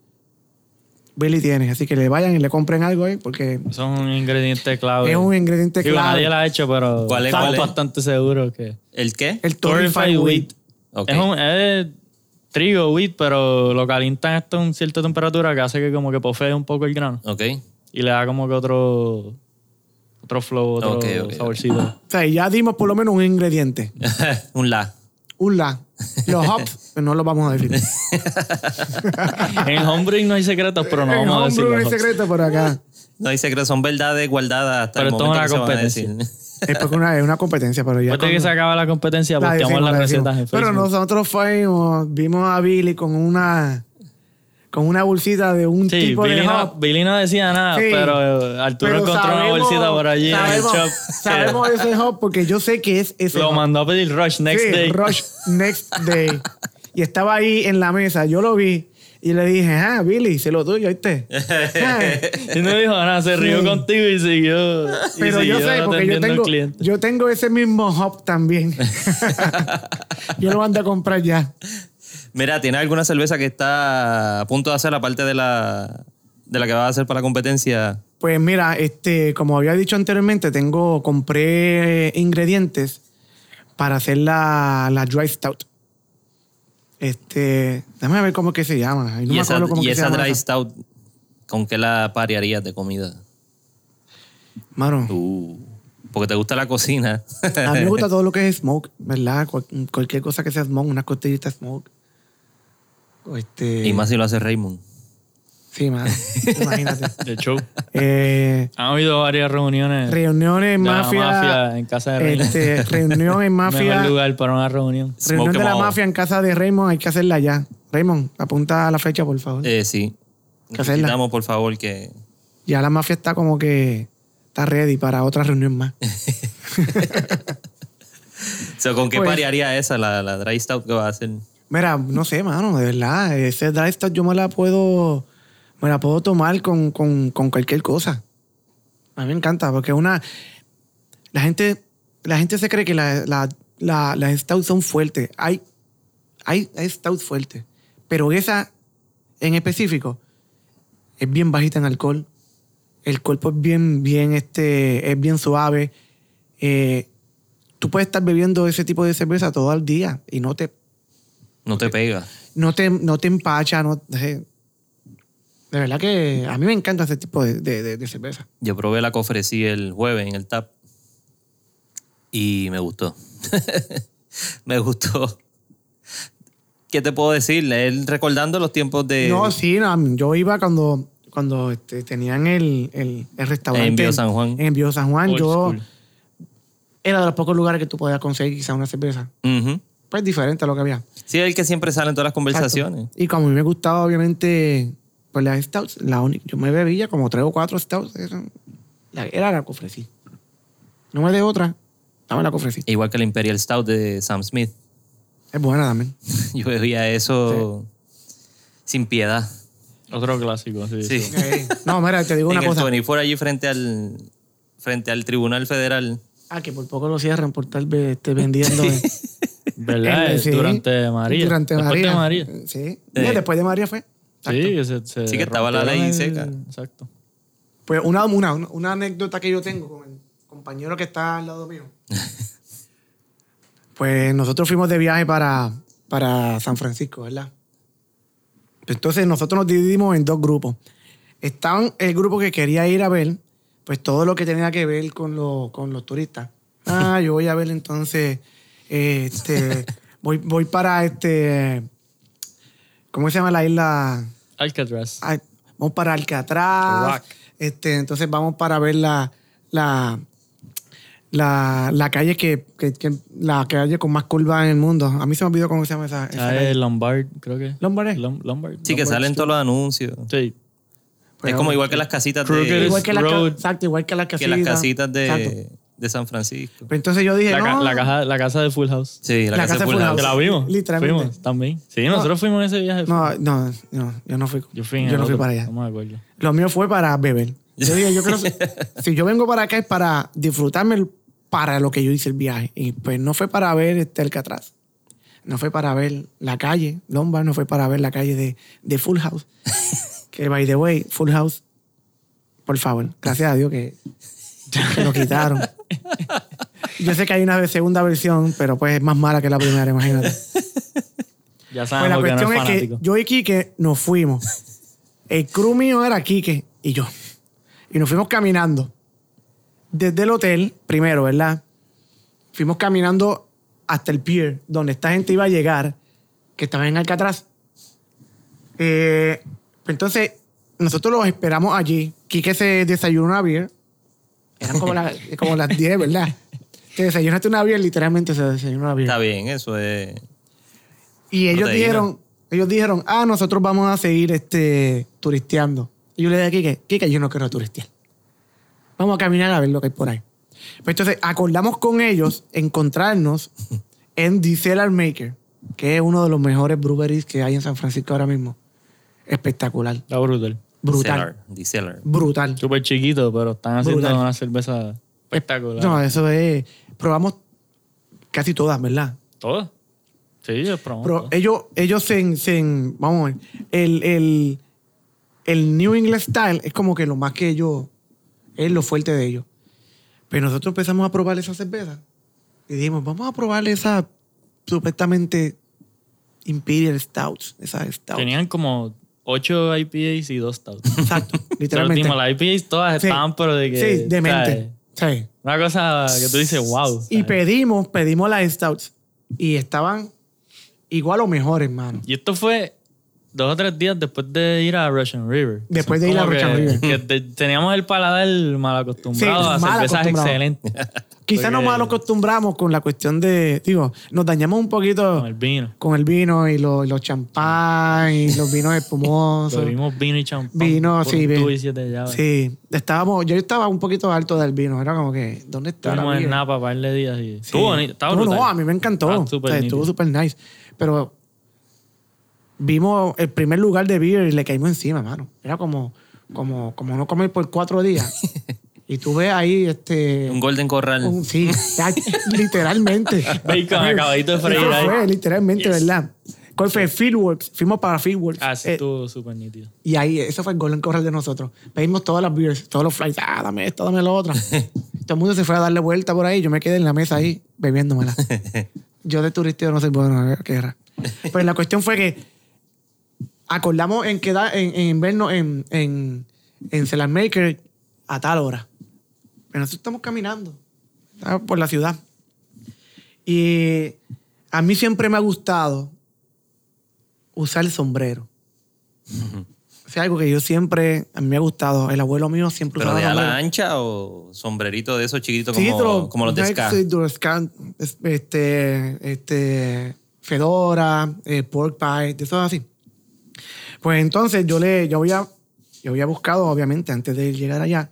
Billy tiene. Así que le vayan y le compren algo ahí porque Son un ingrediente clave. es un ingrediente Digo, clave. nadie la ha hecho, pero ¿Cuál es, estamos cuál es? bastante seguros que... ¿El qué? El Torrefied Wheat. Wheat. Ok. Es, un, es trigo, wheat, pero lo calientan esto a una cierta temperatura que hace que como que pofee un poco el grano. Ok. Y le da como que otro... Otro flow, otro saborcito. O sea, ya dimos por lo menos un ingrediente. un la. Un la. Los hops, no los vamos a decir. en Homebrew no hay secretos, pero no En vamos a decir homebrew los hay hops. secreto por acá. No hay secretos, son verdades guardadas hasta Pero el esto es momento una que competencia. Es porque una, es una competencia, pero ya. Después de que se acaba la competencia, la decimos, las la decimos. recetas en Pero nosotros fuimos, vimos a Billy con una con una bolsita de un Sí, tipo Billy de no. Billy no decía nada, Sí. pero Arturo Pero encontró una bolsita por allí sabemos, en el shop. Sabemos ese hop porque yo sé que es ese Lo hop. mandó a pedir Rush next Sí, day. Rush Next Day. Y estaba ahí en la mesa, yo lo vi y le dije, ah, Billy, sé lo tuyo, ¿viste? Ah. Y no dijo nada, se rió Sí. contigo y siguió. y Pero yo siguió sé, porque yo tengo, yo tengo ese mismo hop también. yo lo mando a comprar ya. Mira, ¿tienes alguna cerveza que está a punto de hacer aparte de la, de la que vas a hacer para la competencia? Pues mira, este, como había dicho anteriormente, tengo, compré ingredientes para hacer la, la dry stout. Este, déjame ver cómo es que se llama. Ay, no y me esa, acuerdo cómo y que se llama dry esa. stout, ¿con qué la parearías de comida? Mano, Uh, porque te gusta la cocina. a mí me gusta todo lo que es smoke, ¿verdad? Cual- cualquier cosa que sea smoke, una costillita smoke. Este, y más si lo hace Raymond. Sí, mano. Imagínate. De show. Eh, Han habido varias reuniones reuniones en de la mafia. mafia en casa de Raymond. este, reunión en Mejor mafia. lugar para una reunión. Reunión Smoke de 'em la all. mafia en casa de Raymond, hay que hacerla ya. Raymond, apunta la fecha, por favor. Eh, sí. que hacerla. Necesitamos, por favor, que... Ya la mafia está como que está ready para otra reunión más. So, ¿Con qué Pues- esa, la, la dry stout que va a hacer? Mira, no sé, mano, de verdad. Ese dry stout yo me la puedo, me la puedo tomar con, con, con cualquier cosa. A mí me encanta, porque una. La gente, la gente se cree que la- la- la- las stouts son fuertes. Hay, hay, hay stouts fuertes. Pero esa, en específico, es bien bajita en alcohol. El cuerpo es bien, bien, este, es bien suave. Eh, tú puedes estar bebiendo ese tipo de cerveza todo el día y no te No te pega. no te, no te empacha, no, eh, de verdad que a mí me encanta ese tipo de, de- de- de cerveza. Yo probé la que ofrecí el jueves en el TAP y me gustó. me gustó. ¿Qué te puedo decir? Él recordando los tiempos de... No, sí, no, yo iba cuando, cuando este, tenían el, el, el restaurante. En Viejo San Juan. En Viejo San Juan, Old yo school. era de los pocos lugares que tú podías conseguir quizá una cerveza. Pues diferente a lo que había. Sí, el que siempre sale en todas las conversaciones. Y como a mí me gustaba, obviamente, pues las stouts, la única, yo me bebía como tres o cuatro stouts. Era la, era la que ofrecí. No me de otra, dame la que ofrecí. Igual que el Imperial Stout de Sam Smith. Es buena también. Yo bebía eso sin piedad. Otro clásico, sí. Sí. sí. Ok. No, mira, te digo una en cosa. el 24 allí frente al, frente al Tribunal Federal. Ah, que por poco lo cierran por estar ve- este, vendiendo. eh. ¿Verdad? Sí. Durante María. Durante Después María. de María. Sí. Mira, Eh. después de María fue. Sí, que se, se Sí, que estaba la ley seca. Exacto. Pues una, una, una anécdota que yo tengo con el compañero que está al lado mío. pues nosotros fuimos de viaje para, para San Francisco, ¿verdad? Entonces nosotros nos dividimos en dos grupos. Estaban el grupo que quería ir a ver, pues todo lo que tenía que ver con, lo- con los turistas. Ah, yo voy a ver entonces, eh, este, voy, voy para este, ¿cómo se llama la isla? Alcatraz. Ay, vamos para Alcatraz. Rock. Este, entonces vamos para ver la, la, la, la calle que, que- que- la calle con más curvas en el mundo. A mí se me olvidó cómo se llama esa, esa Ah, calle. es Lombard, creo que. Lombard, ¿eh? Lom- Lombard. Sí, que salen todos los anuncios. Sí. Pues, es como igual que las casitas de, igual que las exacto, igual que las que casitas. las casitas de, Exacto. De San Francisco. Pero entonces yo dije, La, ca- no, la caja, la casa de Full House. Sí, la, La casa, casa de de Full Full House. Que la vimos. Literalmente. Fuimos también. Sí, nosotros fuimos en ese viaje. no, no, no, yo no fui. Yo fui en yo no fui para allá. No me acuerdo. Lo mío fue para beber. Yo dije, yo creo si yo vengo para acá es para disfrutarme el- para lo que yo hice el viaje. Y pues no fue para ver este Alcatraz. No fue para ver la calle, Lombard, no fue para ver la calle de, de Full House. que by the way, Full House, por favor, gracias a Dios que, que lo quitaron. Yo sé que hay una segunda versión, pero pues es más mala que la primera, imagínate. Ya Pues sabemos la que no cuestión es es que yo y Quique nos fuimos. El crew mío era Quique y yo. Y nos fuimos caminando. Desde el hotel, primero, ¿verdad? Fuimos caminando hasta el pier, donde esta gente iba a llegar, que estaba en Alcatraz. Eh, pues entonces, nosotros los esperamos allí. Quique se desayunó una beer. Eran como, las- como las 10, ¿verdad? Te desayunaste una beer, literalmente se desayunó una beer. Está bien, eso es. Y ellos Proteína. dijeron, ellos dijeron, ah, nosotros vamos a seguir este, turisteando. Y yo le dije a Kike, Kike, yo no quiero turistear. Vamos a caminar a ver lo que hay por ahí. Pues entonces acordamos con ellos encontrarnos en The Cellar Maker, que es uno de los mejores breweries que hay en San Francisco ahora mismo. Espectacular. Está brutal. Brutal. Brutal. Súper chiquito, pero están haciendo Brutal. una cerveza espectacular. No, eso es... Probamos casi todas, ¿verdad? ¿Todo? Sí, es promo. Pero ellos, ellos se, se- vamos a ver, el, el, el New England Style es como que lo más que ellos, es lo fuerte de ellos. Pero nosotros empezamos a probar esa cerveza y dijimos, vamos a probar esa supuestamente Imperial Stouts, esa Stout. Tenían como 8 IPAs y 2 stouts. Exacto, literalmente. último, las IPAs todas Sí. estaban, pero de que. Sí, demente. ¿sabes? Sí. Una cosa que tú dices, wow. Y pedimos, pedimos las Stouts y estaban igual o mejor, hermano. Y esto fue dos o tres días después de ir a Russian River. Después de ir a Russian River. que te- teníamos el paladar mal acostumbrado Sí, a mal cervezas acostumbrado. excelentes. Quizás nos mal acostumbramos con la cuestión de, digo, nos dañamos un poquito Con el vino. con el vino y los, los champán y los vinos espumosos. Bebimos vino y champán. Vino, sí, llaves. Sí, estábamos, yo estaba un poquito alto del vino, era como que, ¿dónde está Estuvimos en? Napa par de días y... Sí. Estuvo estaba No, no, a mí me encantó. Ah, O súper sea, estuvo súper nice. Pero vimos el primer lugar de beer y le caímos encima, mano. Era como, como, como no comer por cuatro días. y tú ves ahí este. Un Golden Corral. un- sí, literalmente. Bacon acabadito de freír ahí. fue, literalmente, Yes. ¿verdad? ¿Cuál fue? Fieldworks. Fuimos para Fieldworks. Ah, sí, Eh, estuvo súper nítido. y ahí, eso fue el Golden Corral de nosotros. Pedimos todas las beers, todos los flights. Ah, dame esto, dame lo otro. Todo el mundo se fue a darle vuelta por ahí. Yo me quedé en la mesa ahí bebiéndomela. Yo de turisteo no soy bueno, ¿qué era? Pues la cuestión fue que acordamos en quedar, en, en vernos en, en, en Cellar Maker a tal hora. Pero nosotros estamos caminando estamos por la ciudad. Y a mí siempre me ha gustado usar el sombrero. O sea, algo que yo siempre, a mí me ha gustado. El abuelo mío siempre ¿Pero usaba de ala ancha o sombrerito de esos chiquitos Sí, como, como los de Ska? Este, este, Fedora, eh, Pork Pie, de esos así. Pues entonces yo le, yo había, yo había buscado, obviamente, antes de llegar allá,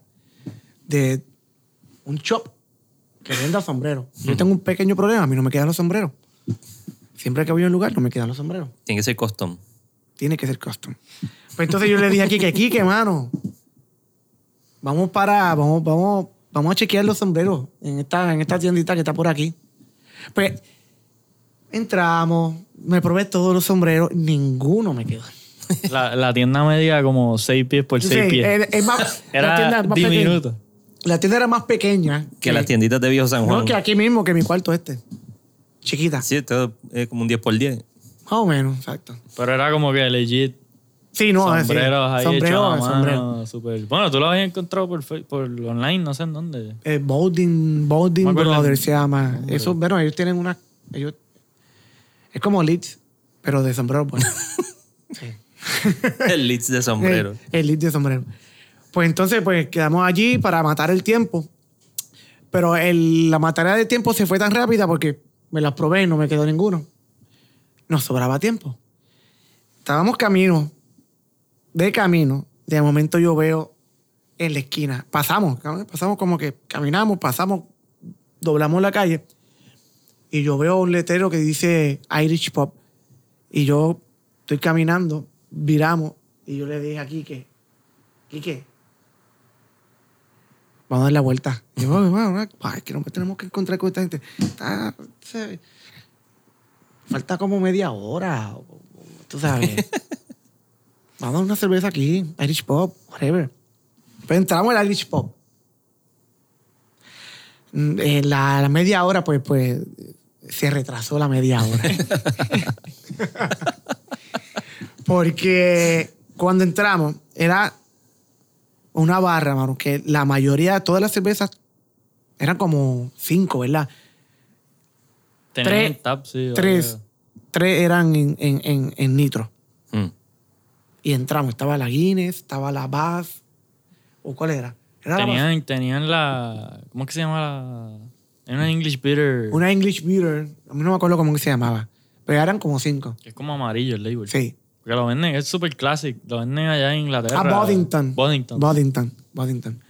de un shop que venda sombreros. Yo tengo un pequeño problema, a mí no me quedan los sombreros. Siempre que voy a un lugar no me quedan los sombreros. Tiene que ser custom. Tiene que ser custom. Pues entonces yo le dije a Kike, Kike, mano, vamos para, vamos, vamos, vamos a chequear los sombreros en esta, en esta tiendita que está por aquí. Pues entramos, me probé todos los sombreros, ninguno me quedó. La, la tienda medía como 6 pies por 6 Sí, pies. es- es más- la tienda Era pequeña. diminuto. La tienda era más pequeña. Que las tienditas de Viejo San Juan. No, que aquí mismo, que mi cuarto este. Chiquita. Sí, esto es como un 10 por 10. Más o menos, exacto. Pero era como que legit. Sí, no, sombreros ahí Sombrero, hechos a mano, sombrero. súper- Bueno, tú lo habías encontrado por, por online, no sé en dónde. Eh, Bowding, Bowding Me acuerdo Brothers se llama. Eso, bueno, ellos tienen una. Ellos, es como Leeds, pero de sombrero. Pues. sí. El Leeds de sombrero. El, el Leeds de sombrero. Pues entonces, pues quedamos allí para matar el tiempo. Pero el- la matarea de tiempo se fue tan rápida porque me las probé y no me quedó ninguno. Nos sobraba tiempo. Estábamos camino, de camino. De momento yo veo en la esquina. Pasamos, pasamos como que caminamos, pasamos, doblamos la calle. Y yo veo un letrero que dice Irish Pop. Y yo estoy caminando, viramos. Y yo le dije a Quique, Quique, vamos a dar la vuelta. Y yo, "Bueno, es que no tenemos que encontrar con esta gente. Está- se- falta como media hora. Tú sabes. vamos a dar una cerveza aquí, Irish Pop, whatever. Pues entramos al Irish Pop. Mm, En la, la media hora, pues, pues, se retrasó la media hora. Porque cuando entramos, era una barra, mano, que la mayoría de todas las cervezas eran como cinco, ¿verdad? Tenían Tres- un tap, sí. Tres, tres eran en, en, en, en nitro. Mm. Y entramos. Estaba la Guinness, estaba la Bass. ¿O cuál era? Era la. Tenían, tenían la. ¿Cómo es que se llama la.? Era una English Bitter. Una English Beer. A mí no me acuerdo cómo que se llamaba. Pero eran como cinco. Es como amarillo el label. Sí. Porque lo venden, es súper clásico. Lo venden allá en Inglaterra. Ah, Boddington. Boddington. Boddington. Boddington.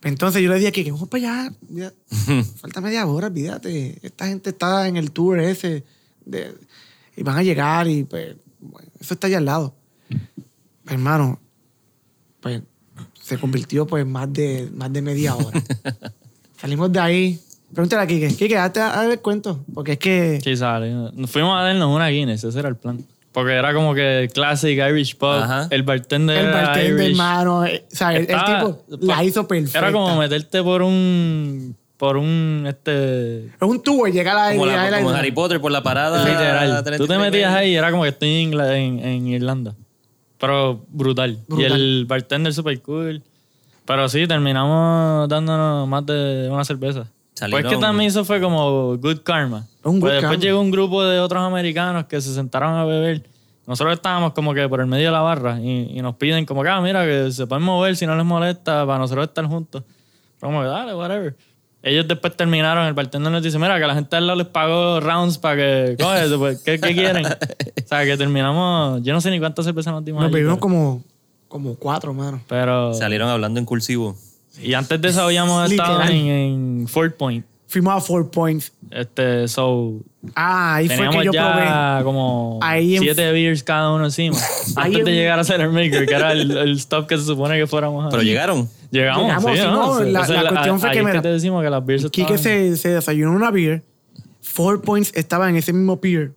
Pues entonces yo le dije a Kike, vamos para allá. Falta media hora, olvídate. Esta gente está en el tour ese. de- y van a llegar y pues, bueno, eso está allá al lado. Hermano, pues se convirtió pues más de, más de media hora. Salimos de ahí. Pregúntale a Kike. Kike, hazte a ver el cuento. Porque es que... Sí, sale. Nos fuimos a darnos una Guinness, ese era el plan. Porque era como que Classic Irish. Ajá. El bartender El era bartender, Irish. hermano. eh, O sea, el, tipo la hizo perfecta. Era como meterte por un. Por un. Este. Es un tubo y llega a la... Como, la- a la- como Harry Potter por la parada. Literal. 33 Tú te metías ahí y era como que estoy en, Ingla- en, en Irlanda. Pero brutal. Brutal. Y el bartender super cool. Pero sí, terminamos dándonos más de una cerveza. Salieron- Pues que también eso fue como good karma. Un good pues después karma. llegó un grupo de otros americanos que se sentaron a beber Nosotros estábamos como que por el medio de la barra y, y nos piden como que, ah, mira, que se pueden mover si no les molesta para nosotros estar juntos. Como que, dale, whatever. Ellos después terminaron, el bartender nos dice, mira, que la gente al lado les pagó rounds para que, coge, pues, ¿qué, ¿qué quieren? o sea, que terminamos, yo no sé ni cuántas cervezas nos dimos Nos pero- como, como cuatro, mano. pero... Salieron hablando en cursivo. Y antes de eso habíamos estado en, en Fort Point. Fuimos a Four Points. Este, so, Ah, ahí fue teníamos que yo ya probé. como Ahí en- siete beers cada uno encima. Ahí antes de en- llegar a Center Maker, que era el, el stop que se supone que fuéramos a... Pero llegaron. Llegamos, Llegamos, sí, ¿no? Sí. la- la es cuestión fue que, mira, te decimos que las beers Quique estaban... se, se desayunó una beer. Four Points estaba en ese mismo pier.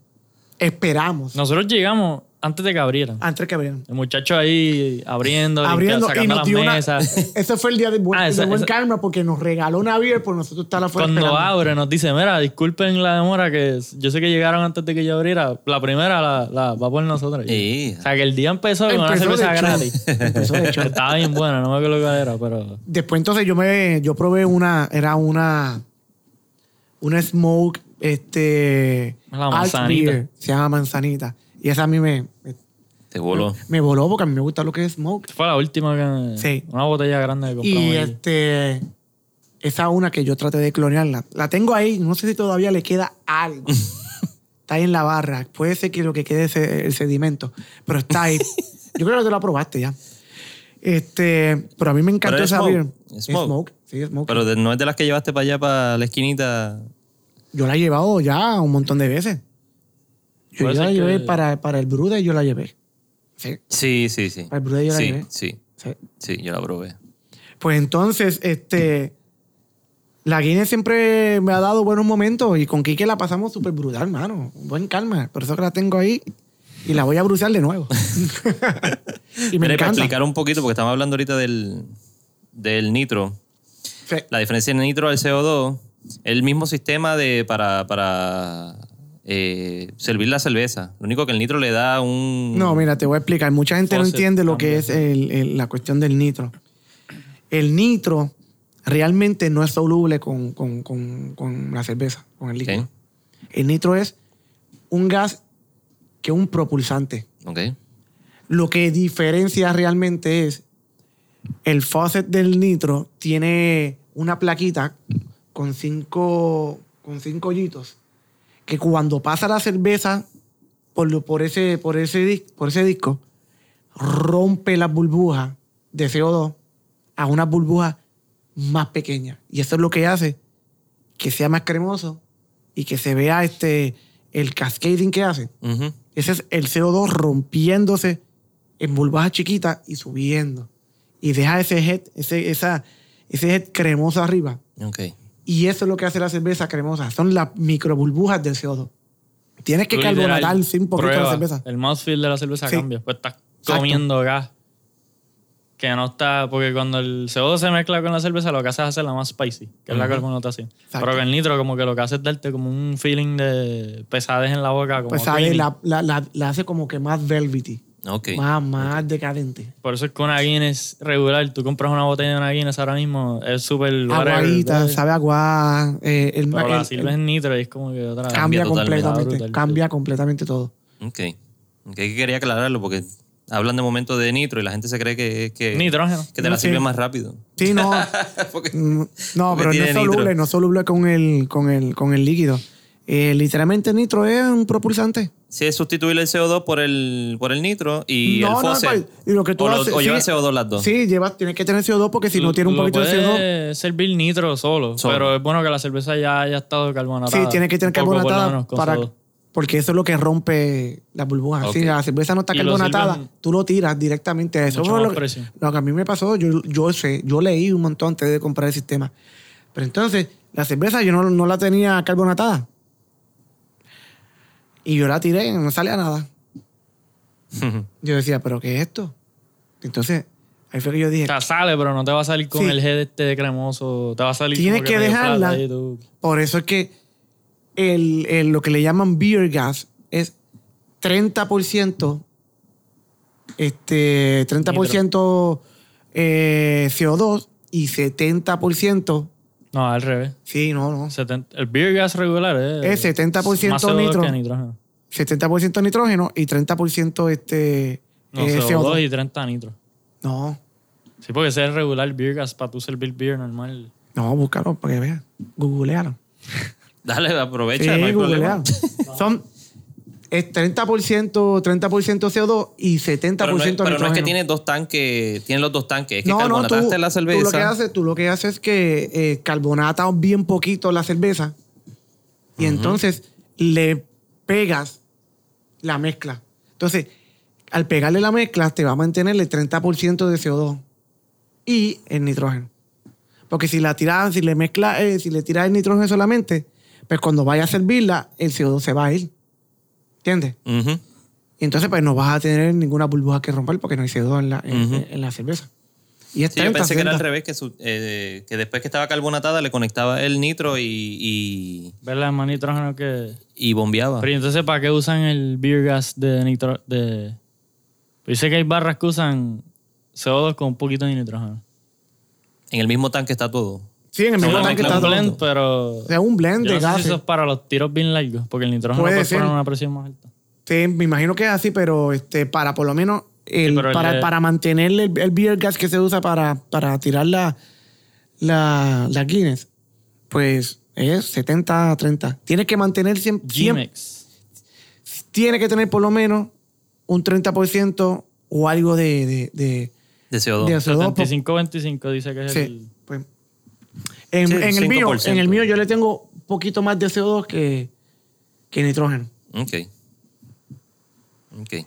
Esperamos. Nosotros llegamos antes de que abrieran. Antes que abrieran. El muchacho ahí abriendo, Abriendo y sacando nos las una. mesas. Ese fue el día de, buen, Ah, esa- de buen esa- karma porque nos regaló una beer por nosotros estar afuera. Cuando esperando. abre nos dice, mira, disculpen la demora que yo sé que llegaron antes de que yo abriera. La primera la, la va por nosotros. Sí. O sea, que el día empezó con una de cerveza gratis. Empezó de hecho. Estaba bien buena, no me acuerdo cuál era, pero... Después entonces yo me yo probé una, era una una smoke, este La manzanita. beer, se llama manzanita. Y esa a mí me, me, Te voló. me voló porque a mí me gusta lo que es smoke. Fue la última que... Sí. Una botella grande que compramos. Y este esa una que yo traté de clonearla. La tengo ahí, no sé si todavía le queda algo. está ahí en la barra. Puede ser que lo que quede es el sedimento, pero está ahí. yo creo que tú la probaste ya. Este, pero a mí me encantó esa smoke. beer. Es smoke. Sí, smoke. Pero no es de las que llevaste para allá, para la esquinita. Yo la he llevado ya un montón de veces. Yo ya la llevé que- para, para el Brude, yo la llevé. Sí, Sí, sí, sí. Para el Brude yo la Sí, llevé. sí, sí. sí, yo la probé. Pues entonces, este. La Guinness siempre me ha dado buenos momentos y con Quique la pasamos súper brutal, mano. Buen calma. Por eso que la tengo ahí y la voy a bruciar de nuevo. y me Mire, para explicar un poquito, porque estamos hablando ahorita del, del nitro. Sí. La diferencia en nitro al CO2, el mismo sistema de para, para eh, servir la cerveza. Lo único que el nitro le da un... No, mira, te voy a explicar. Mucha gente no entiende lo que es el- el- la cuestión del nitro. El nitro realmente no es soluble con, con- con- con la cerveza, con el líquido. El nitro es un gas que es un propulsante. Ok. Lo que diferencia realmente es el faucet del nitro tiene una plaquita con cinco, con cinco hoyitos que cuando pasa la cerveza por, por, ese, por, ese, por ese disco rompe las burbujas de CO2 a unas burbujas más pequeñas. Y eso es lo que hace que sea más cremoso y que se vea este, el cascading que hace. Ujú. Ese es el CO2 rompiéndose en burbujas chiquitas y subiendo. Y deja ese head, ese, esa, ese head cremoso arriba. Ok. Y eso es lo que hace la cerveza cremosa. Son las microburbujas del CO2. Tienes que literal carbonatar un poquito la pruebas, cerveza. El mouthfeel de la cerveza Sí. cambia. Pues estás Exacto. comiendo gas. Que no está. Porque cuando el CO2 se mezcla con la cerveza, lo que hace es hacerla más spicy, que es la carbonatación. Pero con el nitro, como que lo que hace es darte como un feeling de pesadez en la boca. Como creamy. la, la, la- la hace como que más velvety. Ok. Más, más decadente. Por eso es que una Guinness regular, tú compras una botella de una Guinness ahora mismo, es súper. Aguadita, sabe agua. eh, el, Pero la el- sirves el- en nitro y es como que otra. cambia Cambia completamente. Brutal. Cambia completamente todo. Ok. Ok, que quería aclararlo porque hablan de momento de nitro y la gente se cree que, que, Nitrógeno. que te la sí. sirve más rápido. Sí, no. Porque- Mm, No, Porque pero no es nitro. soluble, no es soluble con el, con el, con el líquido. Eh, literalmente nitro es un propulsante. Sí, es sustituir el CO2 por el, por el nitro y no, el no, fóssil. y lo que tú o, lo- haces- o sí, llevan CO2 las dos. Sí, lleva, tienes que tener CO2 porque si no tiene un poquito de CO2. puede servir nitro solo, Solo. pero es bueno que la cerveza ya haya estado carbonatada. Sí, tiene que tener por carbonatada para, porque eso es lo que rompe las burbujas. Si la cerveza no está lo carbonatada, tú lo tiras directamente a eso. mucho Fue más lo, que- presión. lo que a mí me pasó, yo, yo sé, yo leí un montón antes de comprar el sistema. Pero entonces, la cerveza yo no, no la tenía carbonatada. Y yo la tiré, no salía nada. Yo decía, ¿pero qué es esto? Entonces, ahí fue que yo dije, O sea, sale, pero no te va a salir con Sí. el head este de cremoso. Te va a salir Tienes que dejarla. Por eso es que el, el- lo que le llaman beer gas es 30%, este, 30% eh, CO2 y 70%. No, al revés. Sí, no, no. 70 el beer gas regular es. Es 70% más CO2 nitro. que nitrógeno. 70% nitrógeno y 30% este, No, eh, CO2 y 30 nitro. No, Sí, porque ese es el regular beer gas para tú servir beer normal. no, búscalo para que veas. Googlealo. Dale, aprovecha, Sí, no hay problema. googlealo. Son es 30%, 30% CO2 y 70% Pero, no es, pero no es que tiene dos tanques, tiene los dos tanques. Es que No, no, tú, carbonataste la tú cerveza. lo que haces, tú lo que haces es que eh, carbonatas bien poquito la cerveza y entonces le pegas la mezcla. Entonces, al pegarle la mezcla, te va a mantener el 30% de CO2 y el nitrógeno. Porque si la tiras, si le mezclas, eh, si le tiras el nitrógeno solamente, pues cuando vaya a servirla, el CO2 se va a ir. ¿Entiendes? Y entonces, pues no vas a tener ninguna burbuja que romper porque no hay CO2 en la, en- Ujú. en la cerveza. Y es Sí, yo 30, pensé que era al 60. revés, que, su- eh, que después que estaba carbonatada le conectaba el nitro y, y, ¿Verdad? Más nitrógeno que. y bombeaba. Pero ¿y entonces, ¿para qué usan el beer gas de nitro? De... Pues Dice que hay barras que usan CO2 con un poquito de nitrógeno. En el mismo tanque está todo. Sí, en el mismo tanque está un todo. blend, pero. O sea, un blend Yo de no sé si gases. eso es para los tiros bien largos, porque el nitrógeno Puede poner una presión más alta. Sí, me imagino que es así, pero este, para por lo menos el, el para, de- para mantener el, el beer gas que se usa para, para tirar la, la, la Guinness, pues es 70-30. Tienes que mantener siempre, G-Mex. tiene que tener por lo menos un 30% o algo de, de, de, De CO2. de CO2. por- 75-25 dice que es Sí, el. En, Sí, en el mío, 5%. en el mío yo le tengo un poquito más de CO2 que, que nitrógeno. Ok. Ok.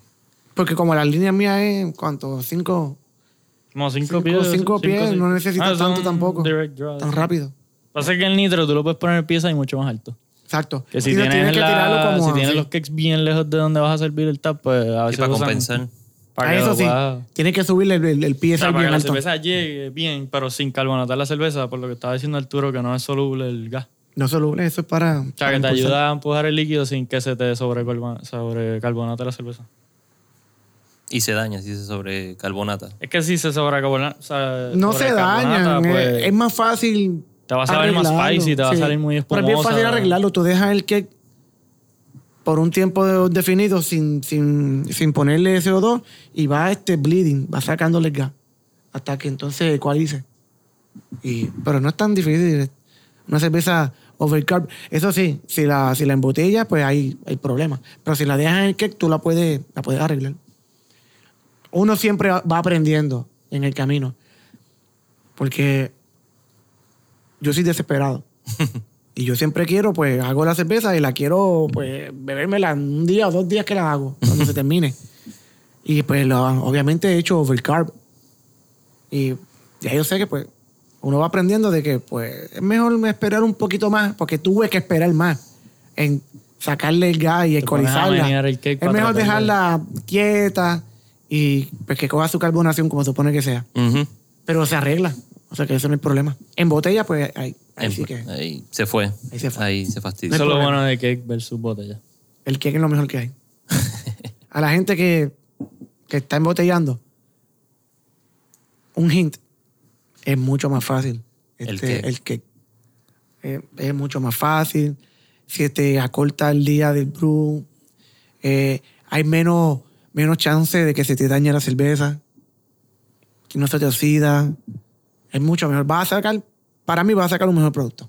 Porque como la línea mía es, ¿cuánto? Cinco, Como 5 cinco, pies. cinco pies, seis. no necesita Ah, tanto tampoco. draw, tan sí. rápido. Pasa que el nitro tú lo puedes poner pieza y mucho más alto. Exacto. Que si Y tienes, que la- tirarlo como si tienes así. los cakes bien lejos de donde vas a servir el tap, pues a Y veces para usan- compensar. Para Ah, que eso sí. Tiene que subirle el, el, el pie O sea, para bien que la alto. cerveza llegue bien, pero sin carbonatar la cerveza, por lo que estaba diciendo Arturo, que no es soluble el gas. No soluble, eso es para. O sea, para que te ayuda a empujar el líquido sin que se te sobrecarbonate la cerveza. Y se daña si se sobrecarbonata. Es que si se sobrecarbonata... o sea, No se dañan. pues, es, es más fácil. Te va a saber más spicy, te va a salir muy Pero es bien espumosa. fácil arreglarlo. Tú dejas el cake por un tiempo de- definido sin, sin, sin ponerle CO2 y va este bleeding, va sacándole gas hasta que entonces ecualice. Y, pero no es tan difícil. Una cerveza overcarb. Eso sí, si la, si la embotellas, pues hay, hay problemas. Pero si la dejas en el cake, tú la puedes, la puedes arreglar. Uno siempre va aprendiendo en el camino. Porque yo soy desesperado. y yo siempre quiero, pues, hago la cerveza y la quiero, pues, bebérmela un día o dos días que la hago, cuando se termine. Y pues, lo- obviamente he hecho overcarb. Y ya yo sé que, pues, uno va aprendiendo de que, pues, es mejor esperar un poquito más, porque tuve que esperar más en sacarle el gas y alcoholizarla. el Es mejor de- dejarla quieta y pues que coja su carbonación como supone que sea. Ujú. Pero se arregla. O sea que eso no es problema. En botella, pues ahí, ahí En- sí que. ahí se fue. Ahí se fue. Ahí se No fastidia. Eso es lo problema. bueno de cake versus botella. El cake es lo mejor que hay. A la gente que, que está embotellando, un hint, es mucho más fácil. ¿El Este, qué? el cake. Eh, es mucho más fácil. Si te acorta el día del brew, eh, hay menos, menos chance de que se te dañe la cerveza, que no se te oxida. Es mucho mejor. Vas a sacar, para mí vas a sacar un mejor producto.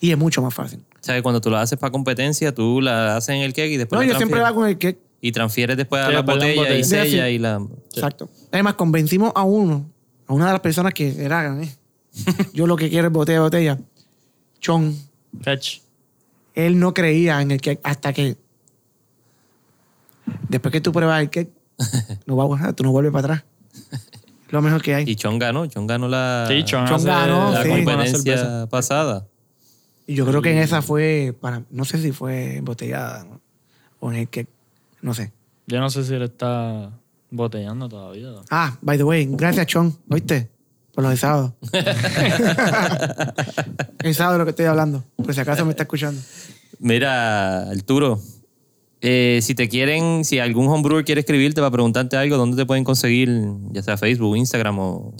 Y es mucho más fácil. O sea, que cuando tú la haces para competencia, tú la haces en el cake y después No, la yo siempre transfieres. hago con el cake. Y transfieres después a Sí, la la botella y botella. Sí, sella sí. y la... Exacto. Además, convencimos a uno, a una de las personas que era, eh, yo lo que quiero es botella, botella. Chon, Fetch. él no creía en el cake hasta que después que tú pruebas el cake, no va a bajar, tú no vuelves para atrás. Lo mejor que hay. Y Chon ganó. Chon ganó la, Sí, Chon, Chon hace- ganó, la sí. competencia pasada. Y yo creo que en esa fue, para, no sé si fue embotellada ¿no? o en el cake, no sé. Yo no sé si él está botellando todavía. Ah, by the way, gracias Chon, ¿oíste? Por los de sábado. el sábado de lo que estoy hablando, por si acaso me está escuchando. Mira, Arturo, eh, si te quieren, si algún homebrewer quiere escribirte para preguntarte algo, ¿dónde te pueden conseguir? Ya sea Facebook, Instagram o...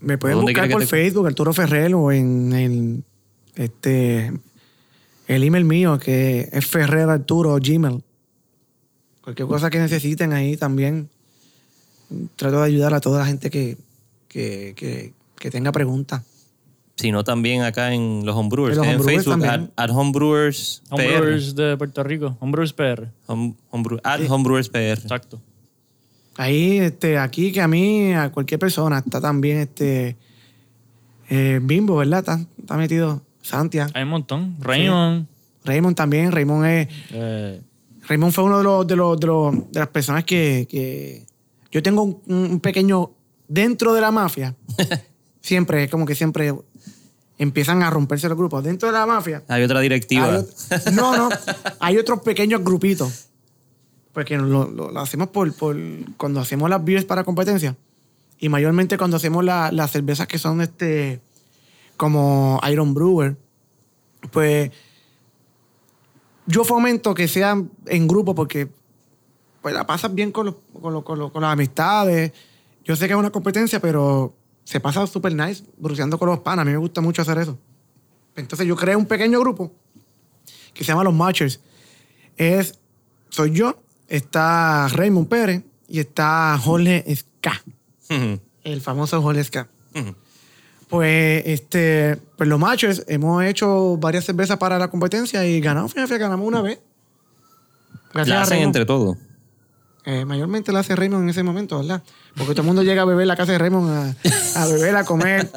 Me pueden ¿Dónde buscar por te- Facebook, Arturo Ferrer, o en el, este, el email mío, que es ferrerarturo, gmail, Cualquier cosa que necesiten ahí también. Trato de ayudar a toda la gente que, que, que, que tenga preguntas. Sino también acá en los homebrewers. En los Facebook, también. at, at homebrewers PR. Homebrewers de Puerto Rico. Homebrewers PR. Home- homebrew- at homebrewers PR. Exacto. Ahí, este, aquí que a mí, a cualquier persona, está también este eh, Bimbo, ¿verdad? Está, está metido Santia. Hay un montón. Raymond. Raymond también. Raymond es. eh, Raymond fue uno de los de los, de, los- de las personas que, que yo tengo un, un pequeño dentro de la mafia. siempre, es como que siempre empiezan a romperse los grupos. Dentro de la mafia. Hay otra directiva. hay no, no. Hay otros pequeños grupitos. Porque lo, lo- lo hacemos por, por cuando hacemos las beers para competencia. Y mayormente cuando hacemos la- las cervezas que son este como Iron Brewer. Pues yo fomento que sean en grupo porque pues la pasas bien con, los- con, los- con los- con las amistades. Yo sé que es una competencia, pero se pasa súper nice bruceando con los panas. A mí me gusta mucho hacer eso. Entonces yo creé un pequeño grupo que se llama Los Matchers. Es, soy yo, está Raymond Pérez y está Jorge Ska, el famoso Jorge Ska. Pues, este, pues los Matchers hemos hecho varias cervezas para la competencia y ganamos, fíjate, ganamos una vez. Gracias La a hacen Raymond. entre todos. Eh, mayormente la hace Raymond en ese momento, ¿verdad? Porque todo el mundo llega a beber la casa de Raymond, a, a beber, a comer.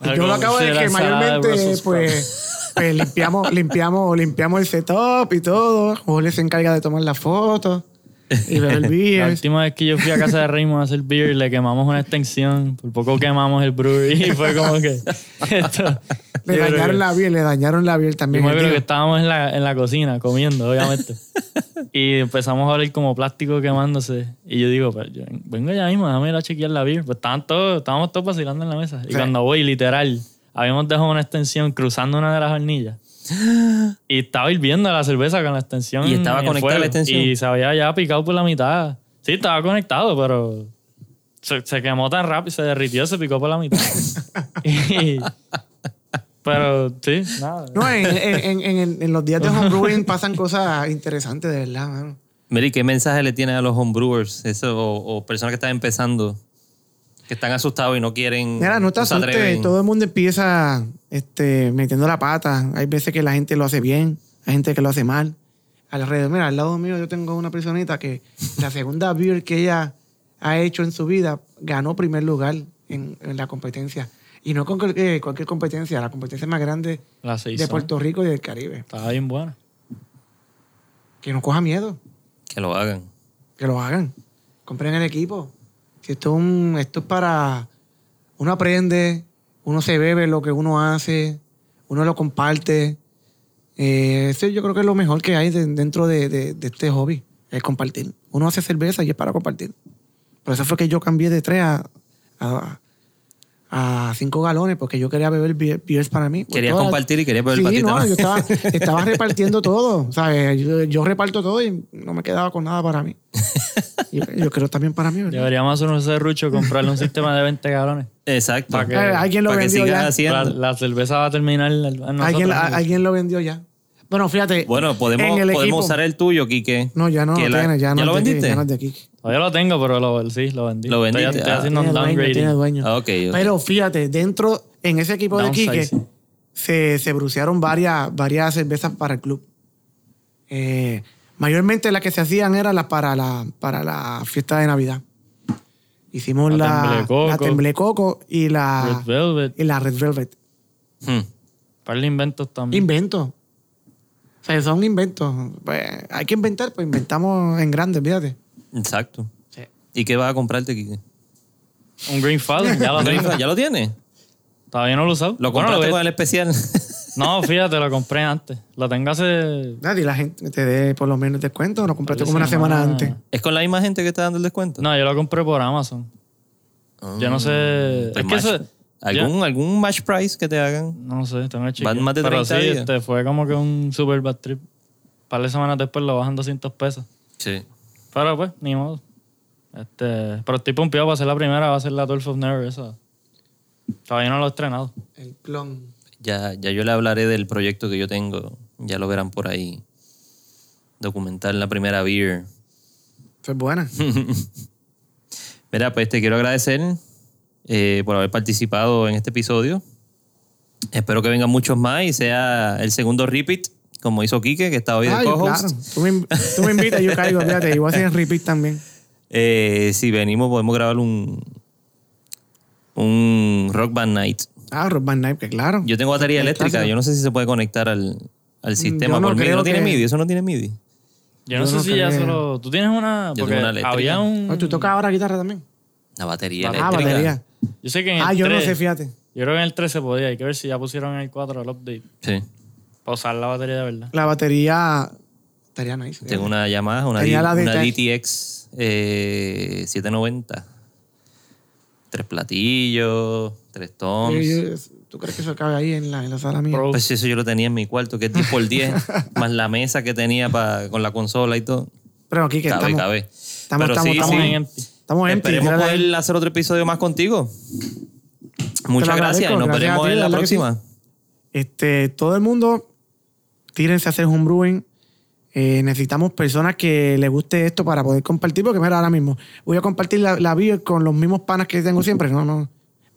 Yo lo acabo de que mayormente, pues, pues, limpiamos, limpiamos, limpiamos el setup y todo. Jorge se encarga de tomar las fotos y beber La beers. última vez que yo fui a casa de Raymond a hacer beer, le quemamos una extensión. Por poco quemamos el brewery. Y fue como que. Esto, Le yo creo dañaron la beer, le dañaron la beer Yo también. me el acuerdo que estábamos en la, en la cocina comiendo, obviamente. y empezamos a oler como plástico quemándose. Y yo digo, pues, yo vengo ya mismo, déjame ir a chequear la beer. Pues estaban todos, estábamos todos vacilando en la mesa. Y Sí. cuando voy, literal, habíamos dejado una extensión cruzando una de las hornillas. Y estaba hirviendo la cerveza con la extensión. ¿Y estaba conectada la extensión? Y se había ya picado por la mitad. Sí, estaba conectado, pero se, se quemó tan rápido, se derritió, se picó por la mitad. Y- pero sí, nada. No, en, en, en, en- en los días de homebrewing pasan cosas interesantes, de verdad, mano. Mary, ¿qué mensaje le tienes a los homebrewers eso, o, o personas que están empezando, que están asustados y no quieren. Mira, no te asustes, todo el mundo empieza este, metiendo la pata. Hay veces que la gente lo hace bien, hay gente que lo hace mal. Alrededor, mira, al lado mío yo tengo una personita que la segunda beer que ella ha hecho en su vida ganó primer lugar en, en la competencia. Y no con cualquier, cualquier competencia, la competencia más grande La seis de Puerto Rico y del Caribe. Estaba bien buena. Que no coja miedo, Que lo hagan. que lo hagan. Compren el equipo. Esto, es esto es para... Uno aprende, uno se bebe lo que uno hace, uno lo comparte. Eh, eso yo creo que es lo mejor que hay de- dentro de, de- de este hobby, es compartir. Uno hace cerveza y es para compartir. Por eso fue que yo cambié de tres a, a, a cinco galones, porque yo quería beber beer- beers para mí. Querías Todas- compartir y querías beber sí, para ti no, también. yo estaba, estaba repartiendo todo. ¿sabes? Yo, yo reparto todo y no me quedaba con nada para mí. Yo, yo creo también para mí, ¿verdad? Deberíamos hacer un serrucho, comprarle un sistema de 20 galones. Exacto. Para que- alguien lo Para que vendió ya. haciendo. La, la cerveza va a terminar nosotros. Alguien, alguien lo vendió ya. Bueno, fíjate. Bueno, podemos, en el podemos equipo- usar el tuyo, Quique. No, ya no lo la- tiene, ya no ¿Ya lo de vendiste? ya no es de aquí. Todavía lo tengo, pero lo, sí, lo vendí. Lo vendiste, Estoy, estoy ah. haciendo un Tiene dueño, tiene downgrading. dueño. Ah, ok, ok. Pero fíjate, dentro, en ese equipo de Quique, se, se brucearon varias, varias cervezas para el club. Eh, mayormente las que se hacían eran las para la, para la fiesta de Navidad. Hicimos La la, Temblecoco. la Temblecoco y la, Red Velvet. y la Red Velvet. Hmm. Para inventos también. Inventos. O sea, son inventos. Pues, hay que inventar, pues inventamos en grande, fíjate. Exacto. Sí. ¿Y qué vas a comprarte, Quique? un Green Fallen, ya lo tengo. ¿Ya lo tienes? Todavía no lo he usado. ¿Lo Bueno, compraste lo con el especial? No, fíjate, lo compré antes. Lo tengo hace... Nadie, la gente te dé por lo menos descuento o lo compraste como una semana semanas. antes. ¿Es con la misma gente que está dando el descuento? No, yo lo compré por Amazon. Yo no sé... Pues es que eso... ¿Algún, ¿Algún match price que te hagan? No sé, tengo que. Van más de Pero 30 sí, días. este, fue como que un super bad trip. Un par de semanas después lo bajan 200 pesos. Sí. Pero pues, ni modo. Este, pero estoy pompeado para hacer la primera, va a ser la 12 of Never, esa. Todavía no lo he estrenado. El clon. Ya, ya yo le hablaré del proyecto que yo tengo. Ya lo verán por ahí. Documentar la primera beer. Es buena. Mira, pues te quiero agradecer eh, por haber participado en este episodio. Espero que vengan muchos más y sea el segundo repeat, como hizo Quique, que está hoy de Ay, co-host. claro. Tú me, tú me invitas, yo caigo, fíjate. Y voy a hacer repeat también. Eh, si venimos, podemos grabar un, un Rock Band Night. Ah, Rock Band Night, que claro. Yo tengo batería eléctrica, yo no sé si se puede conectar al, al sistema yo no por No tiene que- MIDI, eso no tiene MIDI. Yo no Yo sé no si ya creo. solo. ¿Tú tienes una? Yo Porque tengo una eléctrica. había un. Ah, ¿Tú tocas ahora guitarra también? La batería Ah, eléctrica. batería. Yo sé que en el Ah, yo no 3 sé, fíjate. Yo creo que en el 3 se podía. Hay que ver si ya pusieron en el 4 el update. Sí. Para usar la batería de verdad. La batería estaría nice. Tengo una Yamaha, una, Tenía D- la de una Tech. DTX eh, 790. Tres platillos, tres toms. Yo- yo- ¿Tú crees que eso cabe ahí en la, en la sala mía? Pro. Pues eso yo lo tenía en mi cuarto, que es 10 por 10, más la mesa que tenía pa- con la consola y todo. Pero aquí que Cabe, estamos, cabe. estamos, Pero estamos, sí, estamos, sí. en empty. Estamos empty. Esperemos poder hacer otro episodio más contigo. Muchas gracias y nos gracias veremos ti, en la próxima. Este, todo el mundo, tírense a hacer homebrewing. Eh, necesitamos personas que les guste esto para poder compartir, porque mira, ahora mismo voy a compartir la, la beer con los mismos panas que tengo siempre. No, no.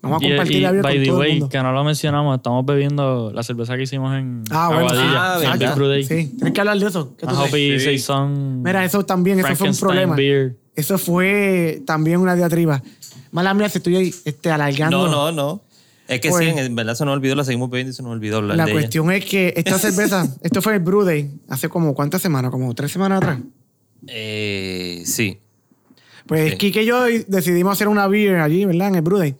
Vamos a Y, compartir y, la beer by con the todo el way, mundo. que no lo mencionamos, estamos bebiendo la cerveza que hicimos en Ah, bueno. Ah, en ¿verdad? Big Brew Day. Sí, tienes que hablar de eso. Mira, eso también, eso fue un problema. Beer. Eso fue también una diatriba. Mala mía, si estoy ahí este, alargando. No, no, no. Es que Pues- sí, en verdad se nos olvidó, la seguimos bebiendo y se nos olvidó hablar La de ella. cuestión es que esta cerveza, esto fue el Brew Day, hace como cuántas semanas, como tres semanas atrás. Eh, sí. Pues Sí. Kike y yo decidimos hacer una beer allí, ¿verdad? En el Brew Day.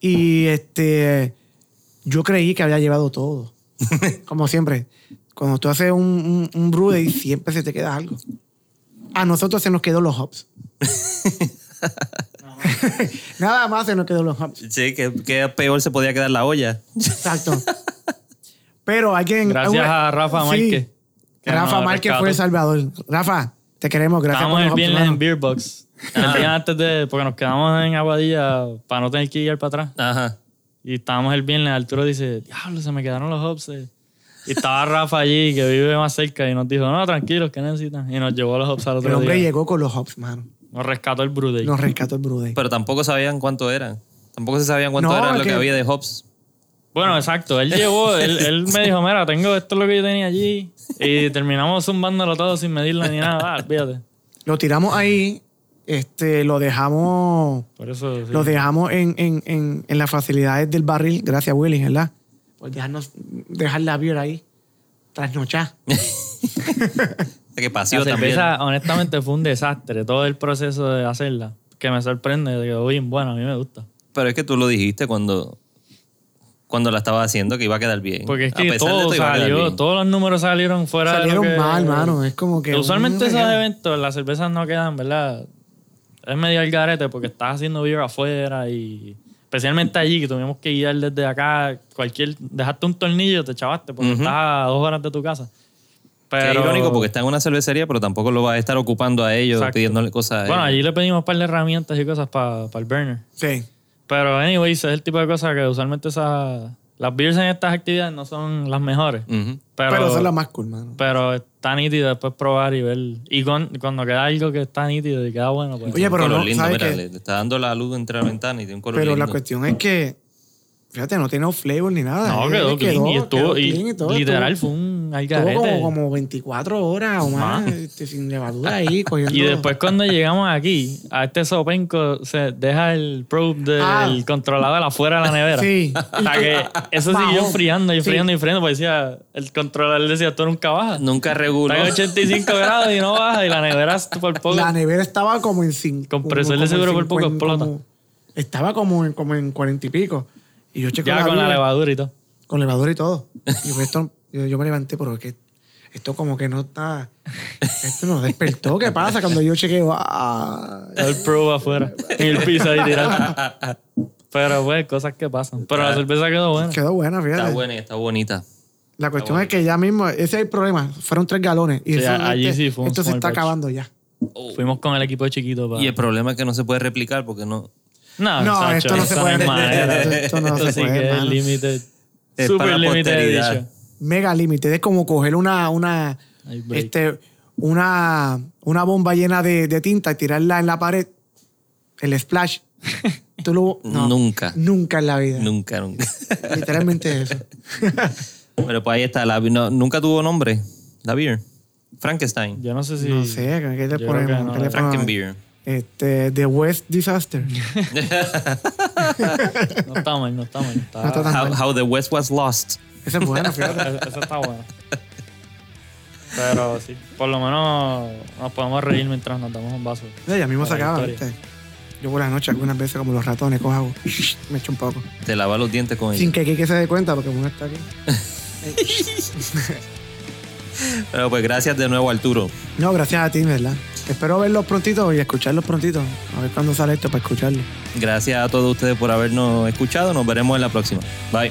Y este, yo creí que había llevado todo. Como siempre. Cuando tú haces un, un, un Brew Day, siempre se te queda algo. A nosotros se nos quedó los hops. Nada más se nos quedó los hops. Sí, que, que peor se podía quedar la olla. Exacto. Pero alguien. Gracias a Rafa Sí. Márquez, que Rafa nos Márquez rescató. fue El Salvador. Rafa, te queremos. Gracias Estábamos por el los viernes en. Beer Box. El día antes de. Porque nos quedamos en Aguadilla para no tener que ir para atrás. Ajá. Y estábamos el viernes. Arturo dice: Diablo, se me quedaron los hops. eh". Y estaba Rafa allí, que vive más cerca, y nos dijo: No, tranquilos, ¿qué necesitan? Y nos llevó los hops al otro El hombre día. llegó con los hops, mano. Nos rescató el Brew Day. Nos rescató el Brew Day. Pero tampoco sabían cuánto eran. Tampoco se sabían cuánto No, era es lo que que- había de hops. Bueno, exacto. Él llevó, él, él me dijo, mira, tengo esto es lo que yo tenía allí. Y terminamos zumbándolo todo sin medirlo ni nada. Ah, fíjate. Lo tiramos ahí, este, lo dejamos, Por eso. sí. lo dejamos en, en, en, en las facilidades del barril, gracias Willy, ¿verdad? Por dejarnos, dejar la beer ahí, trasnochar. Que pasió La también. cerveza, honestamente, fue un desastre. Todo el proceso de hacerla. Que me sorprende. Quedó bien buena. A mí me gusta. Pero es que tú lo dijiste cuando, cuando la estaba haciendo que iba a quedar bien. Porque es A que pesar de todo iba a quedar salió, todos los números salieron fuera Salieron de lo que... mal, mano. Es como que. Usualmente esos eventos, las cervezas no quedan, ¿verdad? Es medio al garete porque estás haciendo beer afuera y especialmente allí que tuvimos que guiar desde acá, cualquier, dejaste un tornillo, te chavaste porque Ujú. estás a dos horas de tu casa. Que Pero, es irónico porque está en una cervecería, pero tampoco lo va a estar ocupando a ellos, Exacto. pidiéndole cosas a Bueno, allí le pedimos un par de herramientas y cosas para el burner. Sí. Pero, anyways, es el tipo de cosas que usualmente esas, las beers en estas actividades no son las mejores. Ujú. Pero, Pero, son las más cool, mano. pero está nítido después probar y ver. Y con- cuando queda algo que está nítido y queda bueno, pues. Oye, Un pero color no, lindo, ¿sabes mira, qué? le, está dando la luz entre la ventana y tiene un color Pero lindo. la cuestión es que, fíjate, no tiene flavor ni nada. no, Él quedó clean. Y estuvo. quedó y clean y todo, literal estuvo- fue un Estuvo algarete. como, como 24 horas o más este, sin levadura ahí, cogiendo. Y después cuando llegamos aquí, a este sopenco se deja el probe del Ah. controlador afuera de la nevera. Sí. O sea que eso siguió Bajón. enfriando y Sí. enfriando y enfriando. Pues decía, el controlador decía, tú nunca bajas. Nunca reguló. Está en 85 grados y no baja. Y la nevera por poco. La nevera estaba como en 5. Compresor de seguro por poco explota. estaba como en, como en 40 y pico. Y yo ya con la levadura y todo. Con levadura y todo. Y pues esto, yo, yo me levanté, pero es que esto como que no está. Esto no despertó. ¿Qué pasa? Cuando yo chequeo. ah, El probe afuera. En el piso ahí tirado. Pero pues, cosas que pasan. Pero la cerveza quedó buena. quedó buena, fíjate. Está buena y está bonita. La cuestión es que ya mismo, ese es el problema. Fueron tres galones. Y Sí, eso, allí este, sí fue un esto se está batch. acabando ya. Fuimos con el equipo chiquito para... Y el problema es que no se puede replicar porque no. No, No, Sacho, esto no se puede. manera. Esto- esto no se sí puede, que es limited. Es Super para limited edition. Mega límite. Es como coger una, una este, una, una bomba llena de, de tinta y tirarla en la pared, el splash. Tú lo, no, Nunca. Nunca en la vida. Nunca, nunca. Literalmente eso. Bueno, pues ahí está. La, no- nunca tuvo nombre. La beer. Frankenstein. Yo no sé si. No sé. Frankenbeer. Este, The West Disaster. No está mal, no está mal. Está, No está tan- How, how the West was lost. Esa es buena, fíjate. Eso está bueno. Pero sí, por lo menos nos podemos reír mientras nos damos un vaso. Ya, ya mismo se acaba. ¿viste? Yo por la noche algunas veces como los ratones cojo agua, me echo un poco. Te lava los dientes con Sin ella. que Kike se dé cuenta porque uno está aquí. Pero pues gracias de nuevo, Arturo. No, gracias a ti, ¿verdad? Espero verlos prontito y escucharlos prontito. A ver cuándo sale esto para escucharlo. Gracias a todos ustedes por habernos escuchado. Nos veremos en la próxima. Bye.